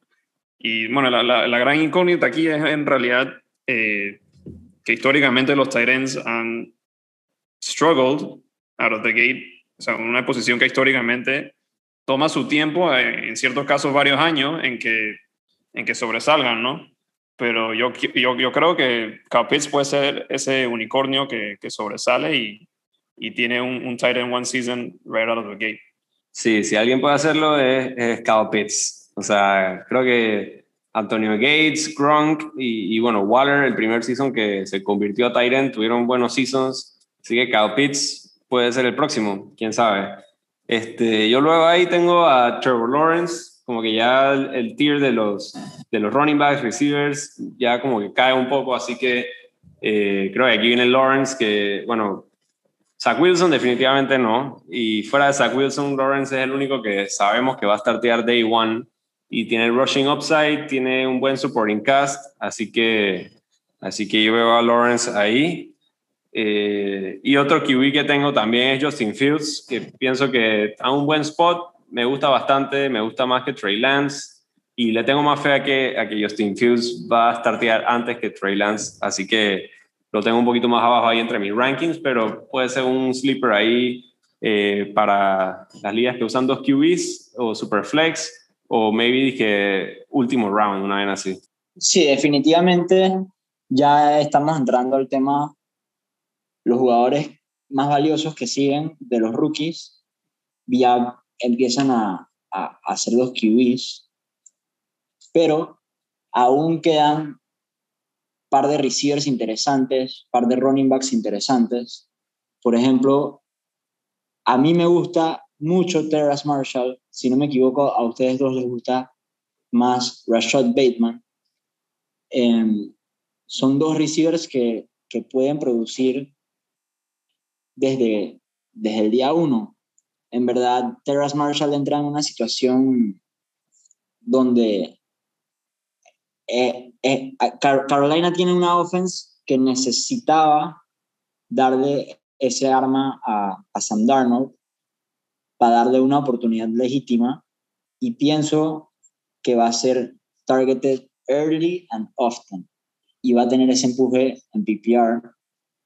Y bueno, la, la, gran incógnita aquí es en realidad eh, que históricamente los tight han struggled out of the gate. O sea, una posición que históricamente toma su tiempo, eh, en ciertos casos varios años, en que, en que sobresalgan, ¿no? Pero yo, yo, yo creo que Cal Pitts puede ser ese unicornio que, que sobresale y, y tiene un, un one season right out of the gate. Sí, si alguien puede hacerlo es, es Pitts. O sea, creo que Antonio Gates, Gronk y, y, bueno, Waller, el primer season que se convirtió a end, tuvieron buenos seasons. Así que Kyle Pitts puede ser el próximo, quién sabe. Este, yo luego ahí tengo a Trevor Lawrence, como que ya el, tier de los, de los running backs, receivers, ya como que cae un poco, así que eh, creo que aquí viene Lawrence, que bueno, Zach Wilson definitivamente no. Y fuera de Zach Wilson, Lawrence es el único que sabemos que va a startear day one y tiene rushing upside, tiene un buen supporting cast, así que, así que yo veo a Lawrence ahí. Eh, y otro QB que tengo también es Justin Fields, que pienso que está un buen spot, me gusta bastante, me gusta más que Trey Lance y le tengo más fe a que, a que Justin Fields va a startear antes que Trey Lance, así que lo tengo un poquito más abajo ahí entre mis rankings, pero puede ser un sleeper ahí eh, para las ligas que usan dos QBs o Superflex o maybe que último round, una vez así. Sí, definitivamente ya estamos entrando al tema los jugadores más valiosos que siguen de los rookies ya empiezan a, a, hacer los QBs, pero aún quedan par de receivers interesantes, par de running backs interesantes. Por ejemplo, a mí me gusta mucho Terrace Marshall. Si no me equivoco, a ustedes dos les gusta más Rashad Bateman. Em, son dos receivers que, que pueden producir desde, desde el día uno. En verdad, Terrace Marshall entra en una situación donde eh, eh, Carolina tiene una offense que necesitaba darle ese arma a, a Sam Darnold para darle una oportunidad legítima y pienso que va a ser targeted early and often. Y va a tener ese empuje en PPR,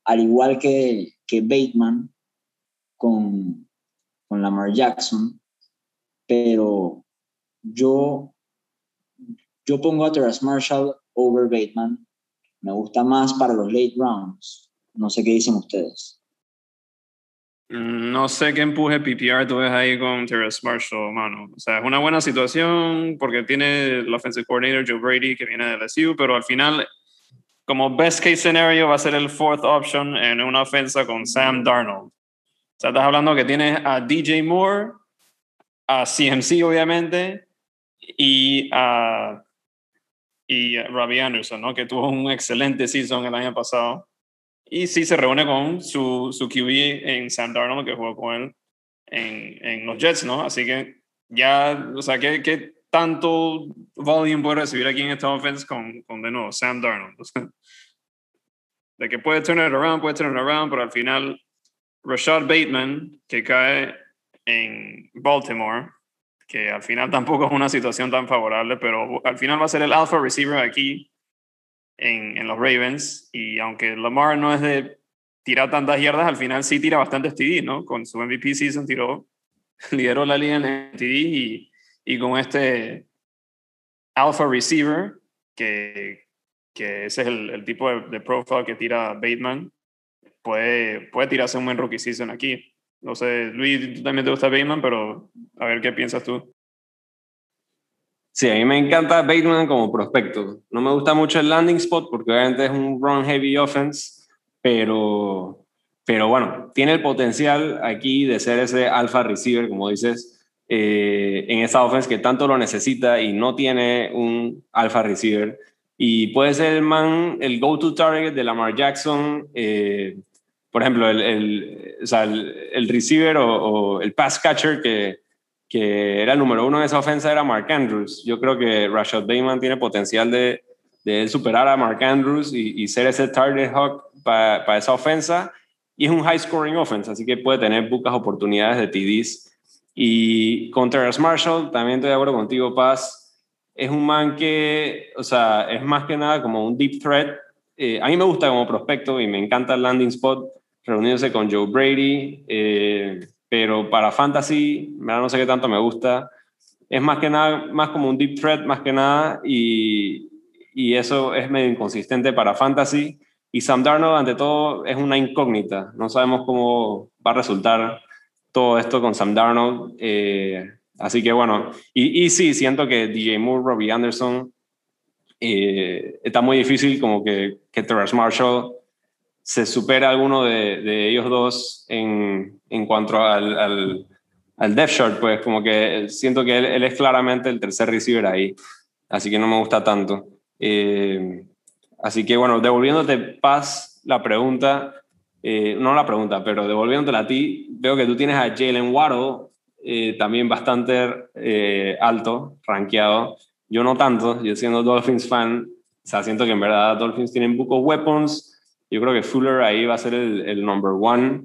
al igual que, que Bateman con, con Lamar Jackson, pero yo, yo pongo a Terrace Marshall over Bateman, me gusta más para los late rounds, no sé qué dicen ustedes. No sé qué empuje PPR tú ves ahí con Terrace Marshall, mano. O sea, es una buena situación porque tiene el offensive coordinator Joe Brady que viene de LSU, pero al final, como best case scenario, va a ser el fourth option en una ofensa con Sam Darnold. O sea, estás hablando que tienes a DJ Moore, a CMC, obviamente, y a, y a Robbie Anderson, ¿no? Que tuvo un excelente season el año pasado. Y sí se reúne con su, su QB en Sam Darnold, que jugó con él en, en los Jets, ¿no? Así que ya, o sea, ¿qué, qué tanto volume puede recibir aquí en esta offense con, con de nuevo, Sam Darnold? de que puede turn it around, puede turn it around, pero al final, Rashad Bateman, que cae en Baltimore, que al final tampoco es una situación tan favorable, pero al final va a ser el alpha receiver aquí en, en, los Ravens y aunque Lamar no es de tirar tantas yardas, al final sí tira bastante TD, ¿no? Con su MVP season tiró, lideró la liga en TD y, y con este alpha receiver, que, que ese es el, tipo de, de, profile que tira Bateman, puede, puede tirarse un buen rookie season aquí. No sé, Luis, tú también te gusta Bateman, pero a ver qué piensas tú. Sí, a mí me encanta Bateman como prospecto. No me gusta mucho el landing spot porque obviamente es un run heavy offense, pero, pero bueno, tiene el potencial aquí de ser ese alpha receiver, como dices, eh, en esa offense que tanto lo necesita y no tiene un alpha receiver. Y puede ser el man, el go-to target de Lamar Jackson. Eh, por ejemplo, el, el, o sea, el, el receiver o, o el pass catcher que que era el número uno en esa ofensa, era Mark Andrews. Yo creo que Rashad Bateman tiene potencial de, de superar a Mark Andrews y, ser ese target hawk para esa ofensa. Y es un high scoring offense, así que puede tener pocas oportunidades de TDs. Y con Terrence Marshall, también estoy de acuerdo contigo, Paz. Es un man que, o sea, es más que nada como un deep threat. Eh, a mí me gusta como prospecto y me encanta el landing spot, reuniéndose con Joe Brady. Eh, pero para fantasy, no sé qué tanto me gusta. Es más que nada, más como un deep threat, más que nada, y, y eso es medio inconsistente para fantasy. Y Sam Darnold, ante todo, es una incógnita. No sabemos cómo va a resultar todo esto con Sam Darnold. Eh, así que bueno, y, y, sí, siento que DJ Moore, Robbie Anderson, eh, está muy difícil como que, que Terrence Marshall se supera alguno de, ellos dos en, en cuanto al, al, al, depth chart, pues como que siento que él, es claramente el tercer receiver ahí, así que no me gusta tanto. Eh, así que bueno, devolviéndote paz la pregunta, eh, no la pregunta, pero devolviéndote a ti, veo que tú tienes a Jalen Waddle eh, también bastante alto, rankeado. Yo no tanto, yo siendo Dolphins fan, o sea, siento que en verdad Dolphins tienen pocos weapons. Yo creo que Fuller ahí va a ser el, el number one.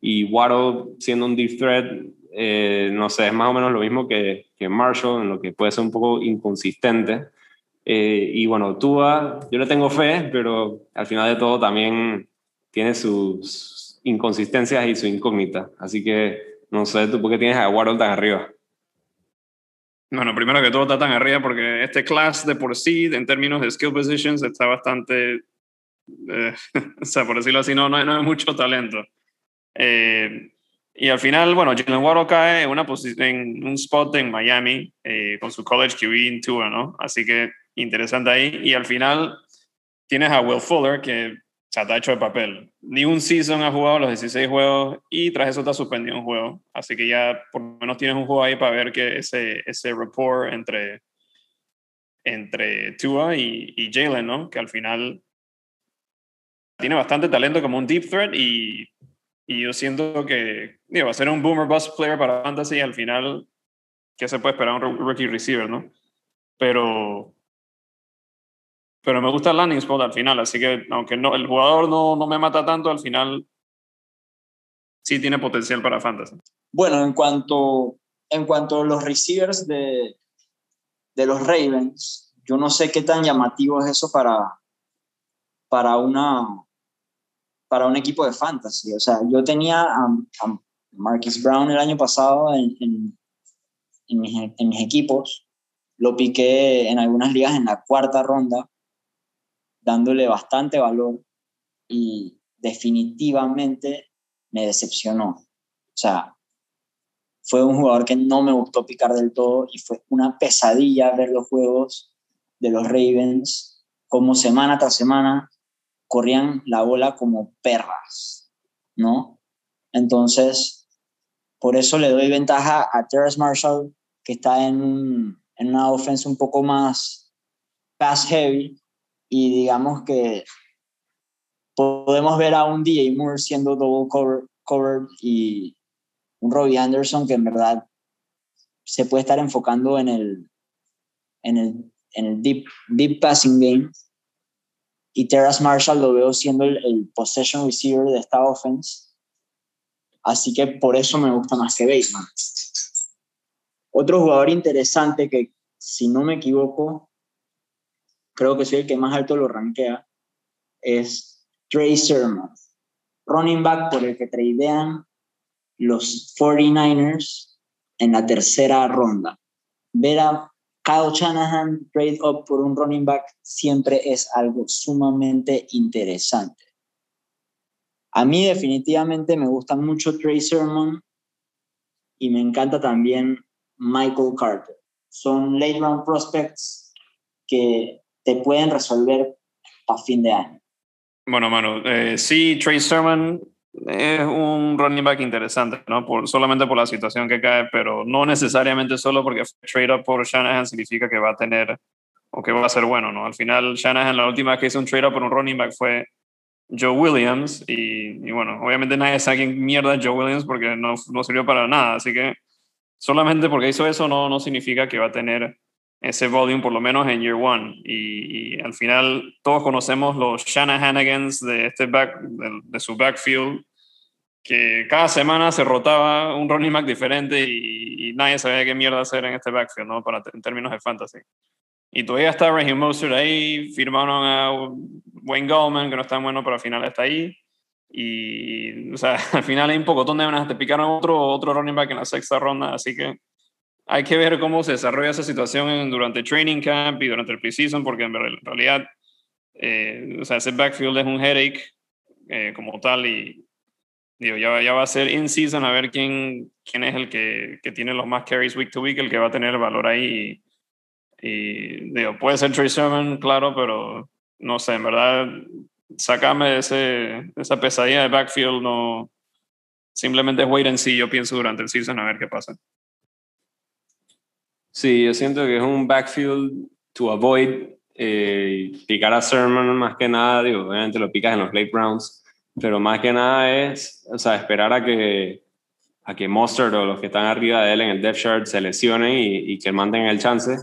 Y Waddle siendo un deep threat, eh, no sé, es más o menos lo mismo que, que, Marshall, en lo que puede ser un poco inconsistente. Eh, y bueno, Tua, yo le tengo fe, pero al final de todo también tiene sus inconsistencias y su incógnita. Así que no sé, ¿tú por qué tienes a Waddle tan arriba? Bueno, primero que todo está tan arriba porque este class de por sí, en términos de skill positions, está bastante, eh, o sea, por decirlo así, no, no, no hay mucho talento. Eh, y al final, bueno, Jalen Waddle cae en, una en un spot en Miami eh, con su college QB en tour, ¿no? Así que interesante ahí. Y al final tienes a Will Fuller, que se ha hecho de papel. Ni un season ha jugado los 16 juegos y tras eso está suspendido un juego. Así que ya por lo menos tienes un juego ahí para ver que ese, ese rapport entre, entre Tua y, y Jalen, ¿no? Que al final tiene bastante talento como un deep threat y, y yo siento que digo, va a ser un boomer bust player para fantasy y al final, ¿qué se puede esperar un rookie receiver, no? Pero pero me gusta el landing spot al final, así que aunque no, el jugador no, no me mata tanto, al final sí tiene potencial para fantasy. Bueno, en cuanto, en cuanto a los receivers de, de los Ravens, yo no sé qué tan llamativo es eso para, para, una, para un equipo de fantasy. O sea, yo tenía a, a Marquis Brown el año pasado en, mis, en mis equipos. Lo piqué en algunas ligas en la cuarta ronda dándole bastante valor y definitivamente me decepcionó. O sea, fue un jugador que no me gustó picar del todo y fue una pesadilla ver los juegos de los Ravens como semana tras semana corrían la bola como perras, ¿no? Entonces, por eso le doy ventaja a Terrence Marshall, que está en, una ofensa un poco más pass heavy, y digamos que podemos ver a un DJ Moore siendo double cover, covered y un Robbie Anderson que en verdad se puede estar enfocando en el, en el, en el deep, deep passing game. Y Terrace Marshall lo veo siendo el, el, possession receiver de esta offense. Así que por eso me gusta más que Bateman. Otro jugador interesante que, si no me equivoco, creo que soy el que más alto lo rankea, es Trey Sermon, running back por el que tradean los 49ers en la tercera ronda. Ver Kyle Shanahan trade up por un running back siempre es algo sumamente interesante. A mí definitivamente me gusta mucho Trey Sermon y me encanta también Michael Carter. Son late round prospects que te pueden resolver a fin de año. Bueno, mano, eh, sí, Trey Sermon es un running back interesante, ¿no? Por, solamente por la situación que cae, pero no necesariamente solo porque trade up por Shanahan significa que va a tener o que va a ser bueno, ¿no? Al final, Shanahan la última que hizo un trade up por un running back fue Joe Williams y, y bueno, obviamente nadie sabe quién mierda Joe Williams porque no, no sirvió para nada, así que solamente porque hizo eso no, no significa que va a tener ese volume por lo menos en year one. Y, y al final todos conocemos los Shanahanigans de, este back, de, de, su backfield, que cada semana se rotaba un running back diferente y, y, nadie sabía qué mierda hacer en este backfield, ¿no? Para, en términos de fantasy. Y todavía está Raheem Mostert ahí, firmaron a Wayne Goldman, que no está bueno, pero al final está ahí. Y, o sea, al final hay un poco de te picaron otro, otro running back en la sexta ronda, así que hay que ver cómo se desarrolla esa situación durante training camp y durante el preseason, porque en realidad, eh, o sea, ese backfield es un headache eh, como tal y digo, ya, ya va a ser in season a ver quién, quién es el que, que, tiene los más carries week to week, el que va a tener valor ahí. Y, y digo, puede ser Trey Sermon, claro, pero no sé, en verdad, sacarme de, ese, esa pesadilla de backfield, no, simplemente es wait and see, yo pienso durante el season a ver qué pasa. Sí, yo siento que es un backfield to avoid. Eh, picar a Sermon más que nada, digo, obviamente lo picas en los late rounds, pero más que nada es, o sea, esperar a que, a que Mustard o los que están arriba de él en el depth chart se lesionen y, que mantengan el chance.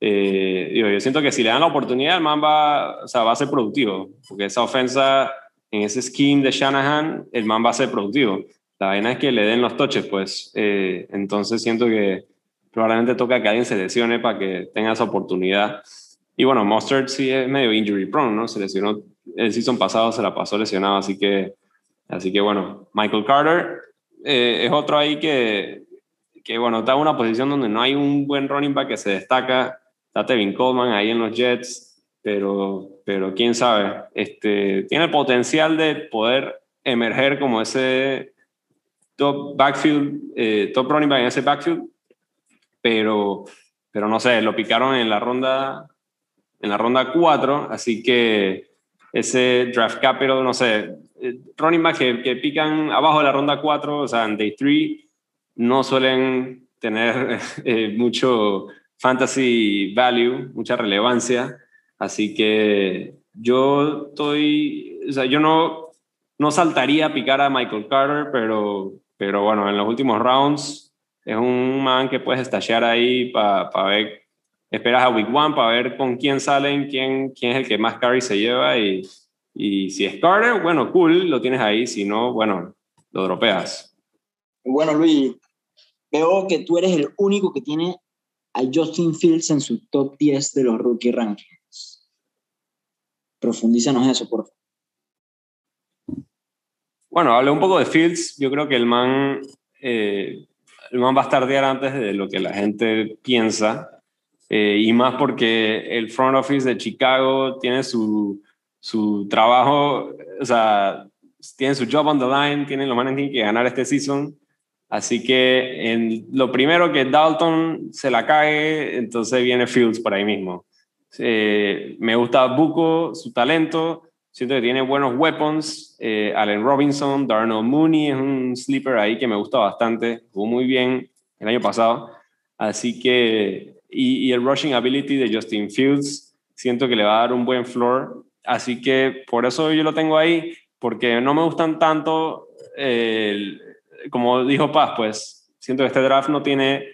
Eh, yo siento que si le dan la oportunidad, el man va, o sea, va a ser productivo, porque esa ofensa, en ese scheme de Shanahan, el man va a ser productivo. La vaina es que le den los toches, pues. Eh, entonces siento que probablemente toca que alguien se lesione para que tenga esa oportunidad. Y bueno, Mustard sí es medio injury prone, ¿no? Se lesionó el season pasado, se la pasó lesionado, así que, así que bueno, Michael Carter eh, es otro ahí que, que, bueno, está en una posición donde no hay un buen running back que se destaca. Está Tevin Coleman ahí en los Jets, pero, pero quién sabe. Este, tiene el potencial de poder emerger como ese top backfield, eh, top running back en ese backfield, pero, pero no sé, lo picaron en la ronda en la ronda 4, así que ese draft capital, no sé, eh, running back que, que, pican abajo de la ronda 4, o sea, en day 3, no suelen tener eh, mucho fantasy value, mucha relevancia. Así que yo estoy, o sea, yo no, no saltaría a picar a Michael Carter, pero, pero bueno, en los últimos rounds es un man que puedes estallar ahí para ver, esperas a week one para ver con quién salen, quién, quién es el que más carry se lleva y, y si es Carter, bueno, cool, lo tienes ahí. Si no, bueno, lo dropeas. Bueno, Luis, veo que tú eres el único que tiene a Justin Fields en su top 10 de los rookie rankings. Profundízanos eso, por favor. Bueno, hablé un poco de Fields. Yo creo que el man, eh, el man va a estar tardear antes de lo que la gente piensa. Eh, y más porque el front office de Chicago tiene su su trabajo, o sea, tienen su job on the line, tienen los manes que ganar este season. Así que en, lo primero que Dalton se la cae, entonces viene Fields por ahí mismo. Eh, me gusta Buco, su talento. Siento que tiene buenos weapons. Eh, Allen Robinson, Darnell Mooney es un sleeper ahí que me gusta bastante. Jugó muy bien el año pasado. Así que, y, el rushing ability de Justin Fields, siento que le va a dar un buen floor Así que por eso yo lo tengo ahí, porque no me gustan tanto, como dijo Paz, pues siento que este draft no tiene,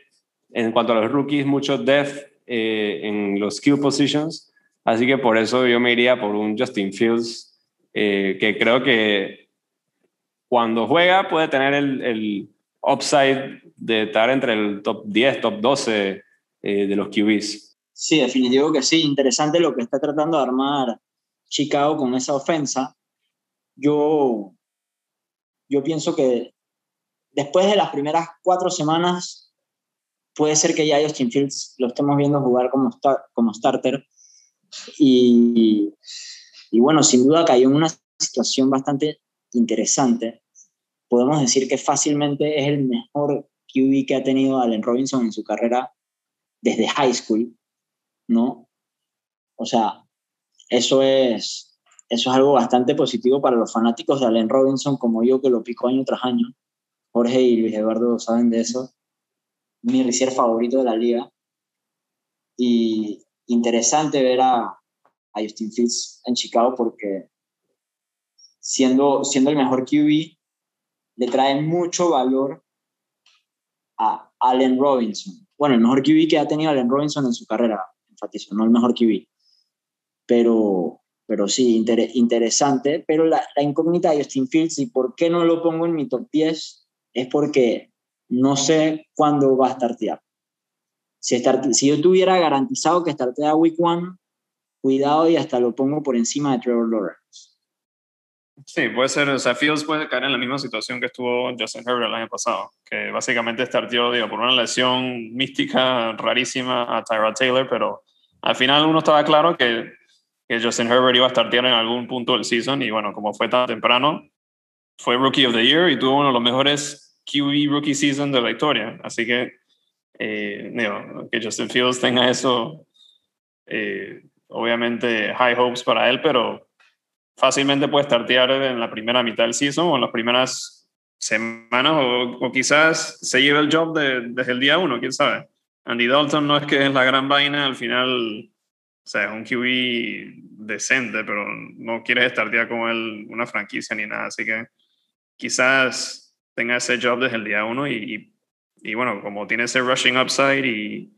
en cuanto a los rookies, mucho depth eh, en los skill positions. Así que por eso yo me iría por un Justin Fields, eh, que creo que cuando juega puede tener el, el, upside de estar entre el top 10, top 12 eh, de los QBs. Sí, definitivo que sí. Interesante lo que está tratando de armar Chicago con esa ofensa, yo, yo pienso que después de las primeras cuatro semanas, puede ser que ya Justin Fields lo estemos viendo jugar como, como starter. Y, y bueno, sin duda cayó en una situación bastante interesante. Podemos decir que fácilmente es el mejor QB que ha tenido Allen Robinson en su carrera desde high school, ¿no? O sea, eso es, eso es algo bastante positivo para los fanáticos de Allen Robinson como yo que lo pico año tras año. Jorge y Luis Eduardo saben de eso. Mi receiver favorito de la liga. Y interesante ver a, a Justin Fields en Chicago porque siendo, siendo el mejor QB, le trae mucho valor a Allen Robinson. Bueno, el mejor QB que ha tenido Allen Robinson en su carrera, enfatizo, no el mejor QB pero, pero sí, interesante. Pero la, la, incógnita de Justin Fields y por qué no lo pongo en mi top 10 es porque no sé cuándo va a startear. Si, si yo tuviera garantizado que startea Week 1, cuidado y hasta lo pongo por encima de Trevor Lawrence. Sí, puede ser, o sea, Fields puede caer en la misma situación que estuvo Justin Herbert el año pasado, que básicamente starteó, digo, por una lesión mística rarísima a Tyra Taylor, pero al final uno estaba claro que que Justin Herbert iba a startear en algún punto del season y bueno, como fue tan temprano, fue Rookie of the Year y tuvo uno de los mejores QB Rookie Season de la historia. Así que, eh, que Justin Fields tenga eso, eh, obviamente high hopes para él, pero fácilmente puede startear en la primera mitad del season o en las primeras semanas o, quizás se lleve el job desde el día uno, quién sabe. Andy Dalton no es que es la gran vaina, al final o sea, es un QB decente, pero no quieres estar día como él, una franquicia ni nada. Así que quizás tenga ese job desde el día uno y, bueno, como tiene ese rushing upside y,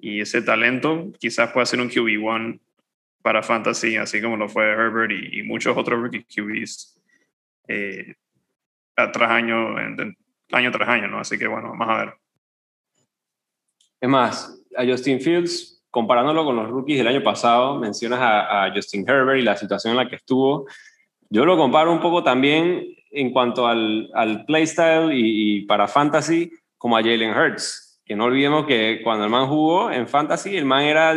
y ese talento, quizás pueda ser un QB1 para fantasy, así como lo fue Herbert y, muchos otros rookie QBs eh, tras año, año tras año, ¿no? Así que bueno, vamos a ver. Es más, a Justin Fields, comparándolo con los rookies del año pasado, mencionas a, Justin Herbert y la situación en la que estuvo. Yo lo comparo un poco también en cuanto al, al playstyle y, y para fantasy como a Jalen Hurts. Que no olvidemos que cuando el man jugó en fantasy, el man era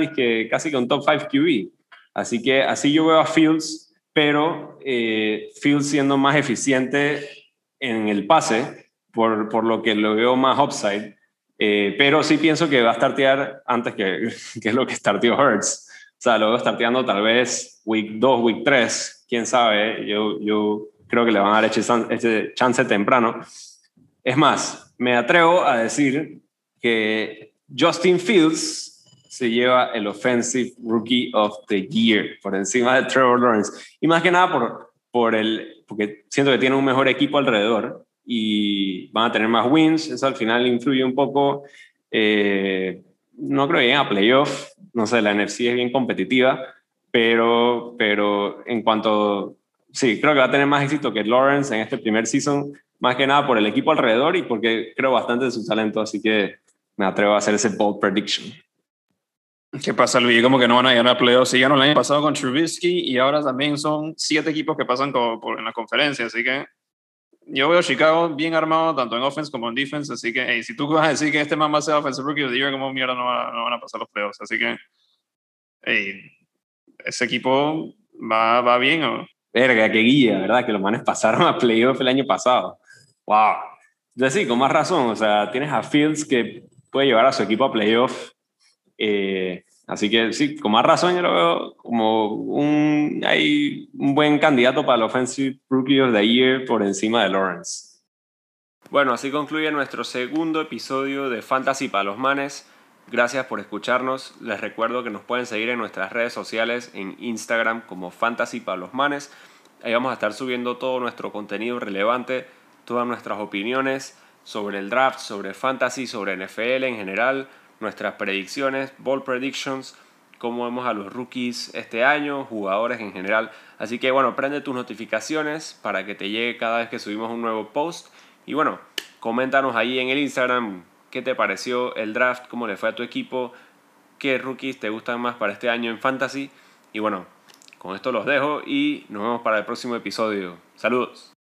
casi que un top 5 QB. Así que así yo veo a Fields, pero eh, Fields siendo más eficiente en el pase, por, por lo que lo veo más upside. Eh, pero sí pienso que va a startear antes que, que lo que starteó Hurts. O sea, lo veo starteando tal vez week 2, week 3, quién sabe. Yo, yo creo que le van a dar ese chance temprano. Es más, me atrevo a decir que Justin Fields se lleva el Offensive Rookie of the Year por encima de Trevor Lawrence. Y más que nada por, por el, porque siento que tiene un mejor equipo alrededor y van a tener más wins. Eso al final influye un poco. Eh, no creo que lleguen a playoff. No sé, la NFC es bien competitiva, pero, pero en cuanto. Sí, creo que va a tener más éxito que Lawrence en este primer season, más que nada por el equipo alrededor y porque creo bastante de su talento, así que me atrevo a hacer ese bold prediction. ¿Qué pasa, Luis? Como que no van a llegar a playoffs. Si ya no el año pasado con Trubisky y ahora también son siete equipos que pasan por, en la conferencia. Así que yo veo Chicago bien armado, tanto en offense como en defense. Así que si tú vas a decir que este man va a ser offensive rookie of the year, como mierda no, no van a pasar los playoffs. Así que ese equipo va, va bien. ¿o? Verga, qué guía, ¿verdad? Que los manes pasaron a playoffs el año pasado. Wow. Entonces sí, con más razón. O sea, tienes a Fields que puede llevar a su equipo a playoffs eh, así que sí, con más razón yo lo veo como un, hay un buen candidato para el Offensive Rookie of the Year por encima de Lawrence. Bueno, así concluye nuestro segundo episodio de Fantasy para los Manes. Gracias por escucharnos. Les recuerdo que nos pueden seguir en nuestras redes sociales en Instagram como Fantasy para los Manes. Ahí vamos a estar subiendo todo nuestro contenido relevante, todas nuestras opiniones sobre el draft, sobre fantasy, sobre NFL en general nuestras predicciones, ball predictions, cómo vemos a los rookies este año, jugadores en general. Así que bueno, prende tus notificaciones para que te llegue cada vez que subimos un nuevo post. Y bueno, coméntanos ahí en el Instagram qué te pareció el draft, cómo le fue a tu equipo, qué rookies te gustan más para este año en fantasy. Y bueno, con esto los dejo y nos vemos para el próximo episodio. Saludos.